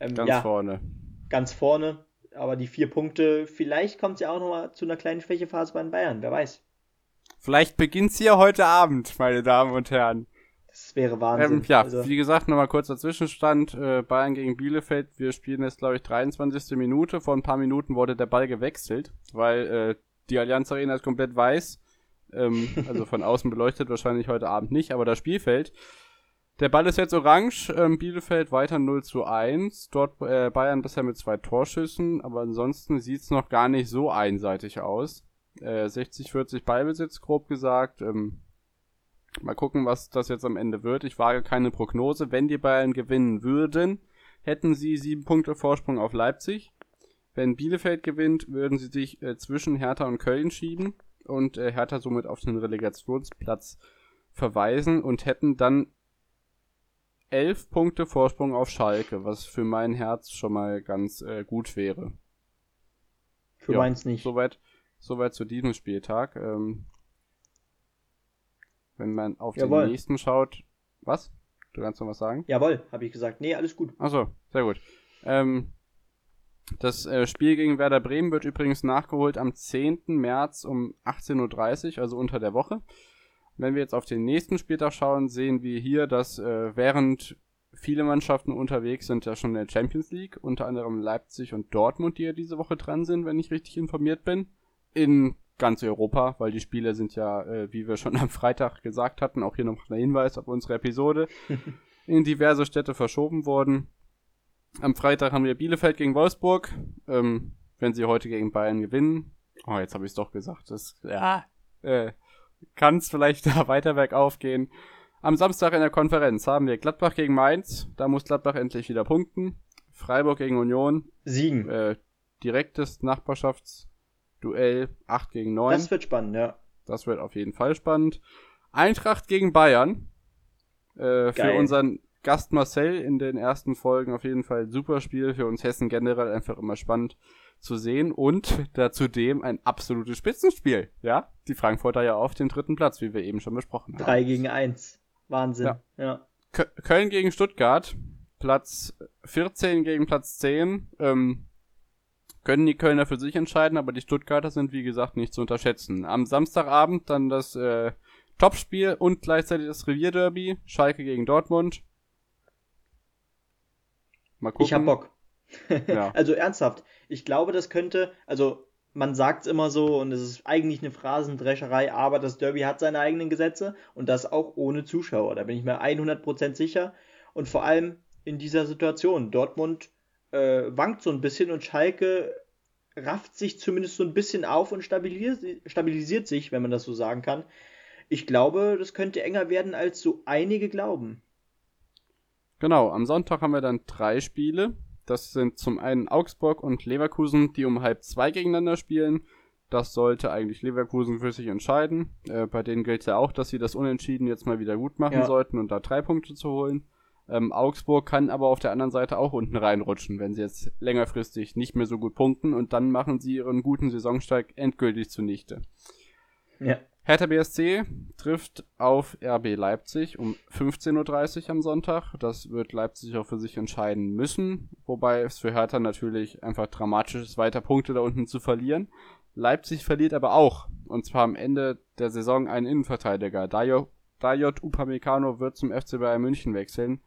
ähm, Ganz ja, vorne. ganz vorne. Aber die vier Punkte, vielleicht kommt es ja auch nochmal zu einer kleinen Schwächephase bei den Bayern, wer weiß. Vielleicht beginnt's hier heute Abend, meine Damen und Herren. Das wäre Wahnsinn. Ähm, ja, also, wie gesagt, nochmal kurzer Zwischenstand. Äh, Bayern gegen Bielefeld. Wir spielen jetzt, glaube ich, 23. Minute. Vor ein paar Minuten wurde der Ball gewechselt, weil äh, die Allianz Arena ist komplett weiß. Ähm, also von außen beleuchtet wahrscheinlich heute Abend nicht, aber das Spielfeld. Der Ball ist jetzt orange. Ähm, Bielefeld weiter 0 zu 1. Dort äh, Bayern bisher mit zwei Torschüssen, aber ansonsten sieht's noch gar nicht so einseitig aus. Äh, 60-40 Ballbesitz, grob gesagt. Ähm, Mal gucken, was das jetzt am Ende wird. Ich wage keine Prognose. Wenn die Bayern gewinnen würden, hätten sie sieben Punkte Vorsprung auf Leipzig. Wenn Bielefeld gewinnt, würden sie sich äh, zwischen Hertha und Köln schieben und äh, Hertha somit auf den Relegationsplatz verweisen und hätten dann elf Punkte Vorsprung auf Schalke, was für mein Herz schon mal ganz äh, gut wäre. für ja, meins nicht. Soweit, soweit zu diesem Spieltag. Ähm, wenn man auf Jawohl. den nächsten schaut. Was? Du kannst noch was sagen? Jawohl, habe ich gesagt. Nee, alles gut. Achso, sehr gut. Ähm, das äh, Spiel gegen Werder Bremen wird übrigens nachgeholt am 10. März um 18.30 Uhr, also unter der Woche. Wenn wir jetzt auf den nächsten Spieltag schauen, sehen wir hier, dass äh, während viele Mannschaften unterwegs sind, ja schon in der Champions League, unter anderem Leipzig und Dortmund, die ja diese Woche dran sind, wenn ich richtig informiert bin, in ganz Europa, weil die Spiele sind ja, äh, wie wir schon am Freitag gesagt hatten, auch hier noch ein Hinweis auf unsere Episode, in diverse Städte verschoben worden. Am Freitag haben wir Bielefeld gegen Wolfsburg. Ähm, wenn sie heute gegen Bayern gewinnen, oh, jetzt habe ich es doch gesagt, das, ja, äh, kann es vielleicht da weiter bergauf gehen. Am Samstag in der Konferenz haben wir Gladbach gegen Mainz. Da muss Gladbach endlich wieder punkten. Freiburg gegen Union. Siegen. Äh, direktes Nachbarschaftsduell 8 gegen 9. Das wird spannend, ja. Das wird auf jeden Fall spannend. Eintracht gegen Bayern. Äh, für unseren Gast Marcel in den ersten Folgen auf jeden Fall super Spiel. Für uns Hessen generell einfach immer spannend zu sehen. Und dazudem ein absolutes Spitzenspiel. Ja, die Frankfurter ja auf den dritten Platz, wie wir eben schon besprochen haben. Drei gegen eins. Wahnsinn. Ja. ja. Köln gegen Stuttgart. Platz 14 gegen Platz 10. Ähm, können die Kölner für sich entscheiden, aber die Stuttgarter sind wie gesagt nicht zu unterschätzen. Am Samstagabend dann das äh, Topspiel und gleichzeitig das Revierderby. Schalke gegen Dortmund. Mal gucken. Ich hab Bock. Ja. also ernsthaft, ich glaube, das könnte, also man sagt es immer so und es ist eigentlich eine Phrasendrescherei, aber das Derby hat seine eigenen Gesetze und das auch ohne Zuschauer. Da bin ich mir 100% sicher. Und vor allem in dieser Situation. Dortmund äh, wankt so ein bisschen und Schalke rafft sich zumindest so ein bisschen auf und stabilisiert, stabilisiert sich, wenn man das so sagen kann. Ich glaube, das könnte enger werden, als so einige glauben. Genau, am Sonntag haben wir dann drei Spiele. Das sind zum einen Augsburg und Leverkusen, die um halb zwei gegeneinander spielen. Das sollte eigentlich Leverkusen für sich entscheiden. Äh, bei denen gilt ja auch, dass sie das Unentschieden jetzt mal wieder gut machen ja. sollten und da drei Punkte zu holen. Ähm, Augsburg kann aber auf der anderen Seite auch unten reinrutschen, wenn sie jetzt längerfristig nicht mehr so gut punkten und dann machen sie ihren guten Saisonsteig endgültig zunichte. Ja. Hertha BSC trifft auf RB Leipzig um 15.30 Uhr am Sonntag. Das wird Leipzig auch für sich entscheiden müssen, wobei es für Hertha natürlich einfach dramatisch ist, weiter Punkte da unten zu verlieren. Leipzig verliert aber auch, und zwar am Ende der Saison einen Innenverteidiger. Dayot Upamecano wird zum FC Bayern München wechseln.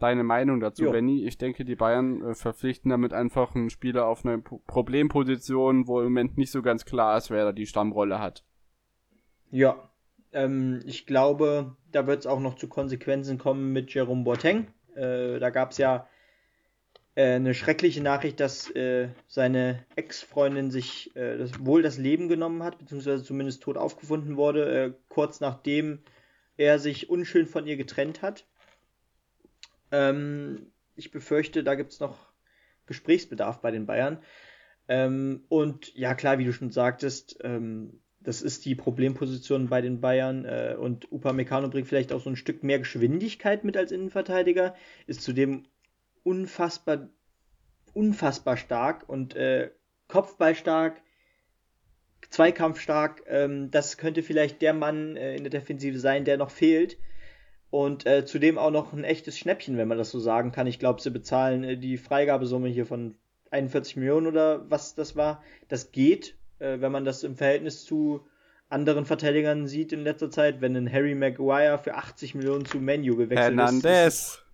Deine Meinung dazu, jo. Benny? Ich denke, die Bayern äh, verpflichten damit einfach einen Spieler auf eine Problemposition, wo im Moment nicht so ganz klar ist, wer da die Stammrolle hat. Ja, ähm, ich glaube, da wird es auch noch zu Konsequenzen kommen mit Jerome Boateng. Äh, da gab es ja äh, eine schreckliche Nachricht, dass äh, seine Ex-Freundin sich äh, das, wohl das Leben genommen hat, beziehungsweise zumindest tot aufgefunden wurde, äh, kurz nachdem er sich unschön von ihr getrennt hat. Ähm, ich befürchte, da gibt es noch Gesprächsbedarf bei den Bayern. Ähm, und ja, klar, wie du schon sagtest, ähm, das ist die Problemposition bei den Bayern äh, und Upamecano bringt vielleicht auch so ein Stück mehr Geschwindigkeit mit als Innenverteidiger, ist zudem unfassbar, unfassbar stark und äh, Kopfballstark, Zweikampfstark. Ähm, das könnte vielleicht der Mann äh, in der Defensive sein, der noch fehlt. Und äh, zudem auch noch ein echtes Schnäppchen, wenn man das so sagen kann. Ich glaube, sie bezahlen äh, die Freigabesumme hier von 41 Millionen oder was das war. Das geht äh, wenn man das im Verhältnis zu anderen Verteidigern sieht in letzter Zeit, wenn ein Harry Maguire für 80 Millionen zu Menu gewechselt Hernandez. ist.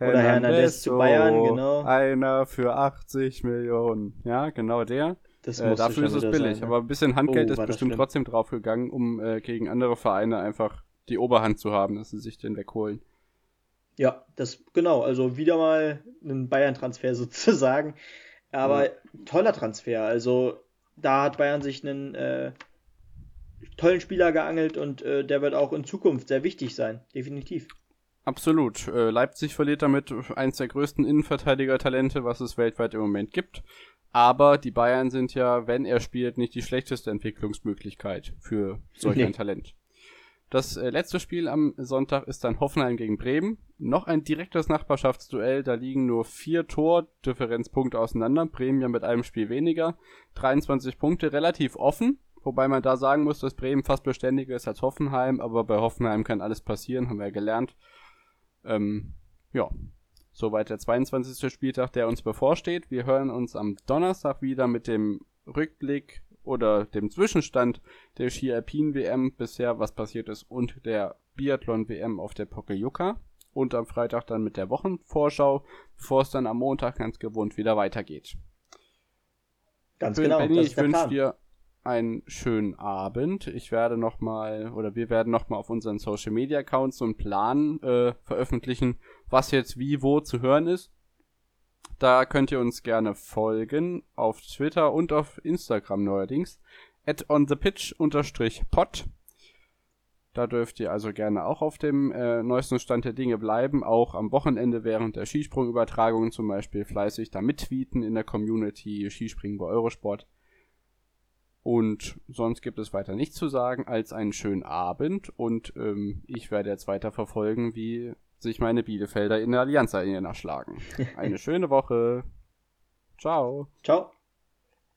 Oder Hernandez, zu Bayern, genau. Einer für 80 Millionen. Ja, genau der. Das äh, dafür ist es billig, sein, ne? aber ein bisschen Handgeld oh, ist bestimmt trotzdem draufgegangen, um äh, gegen andere Vereine einfach die Oberhand zu haben, dass sie sich den wegholen. Ja, das genau, also wieder mal ein Bayern-Transfer sozusagen. Aber ja. toller Transfer. Also da hat Bayern sich einen äh, tollen Spieler geangelt und äh, der wird auch in Zukunft sehr wichtig sein, definitiv. Absolut. Äh, Leipzig verliert damit eins der größten Innenverteidiger-Talente, was es weltweit im Moment gibt. Aber die Bayern sind ja, wenn er spielt, nicht die schlechteste Entwicklungsmöglichkeit für solch nee. ein Talent. Das äh, letzte Spiel am Sonntag ist dann Hoffenheim gegen Bremen. Noch ein direktes Nachbarschaftsduell, da liegen nur vier Tordifferenzpunkte auseinander. Bremen ja mit einem Spiel weniger. 23 Punkte, relativ offen. Wobei man da sagen muss, dass Bremen fast beständiger ist als Hoffenheim, aber bei Hoffenheim kann alles passieren, haben wir ja gelernt. Ähm, ja, soweit der 22. Spieltag, der uns bevorsteht. Wir hören uns am Donnerstag wieder mit dem Rückblick oder dem Zwischenstand der Ski Alpin WM bisher, was passiert ist, und der Biathlon WM auf der Pokljuka. Und am Freitag dann mit der Wochenvorschau, bevor es dann am Montag ganz gewohnt wieder weitergeht. Ganz Für genau. Benny, ich wünsche dir einen schönen Abend. Ich werde nochmal, oder wir werden nochmal auf unseren Social Media Accounts so einen Plan äh, veröffentlichen, was jetzt wie wo zu hören ist. Da könnt ihr uns gerne folgen auf Twitter und auf Instagram neuerdings. At onthepitch-pod. Da dürft ihr also gerne auch auf dem äh, neuesten Stand der Dinge bleiben. Auch am Wochenende während der Skisprungübertragungen zum Beispiel fleißig da mittweeten in der Community Skispringen bei Eurosport. Und sonst gibt es weiter nichts zu sagen als einen schönen Abend und ähm, ich werde jetzt weiter verfolgen, wie sich meine Bielefelder in der Allianz Arena schlagen. Eine schöne Woche. Ciao. Ciao.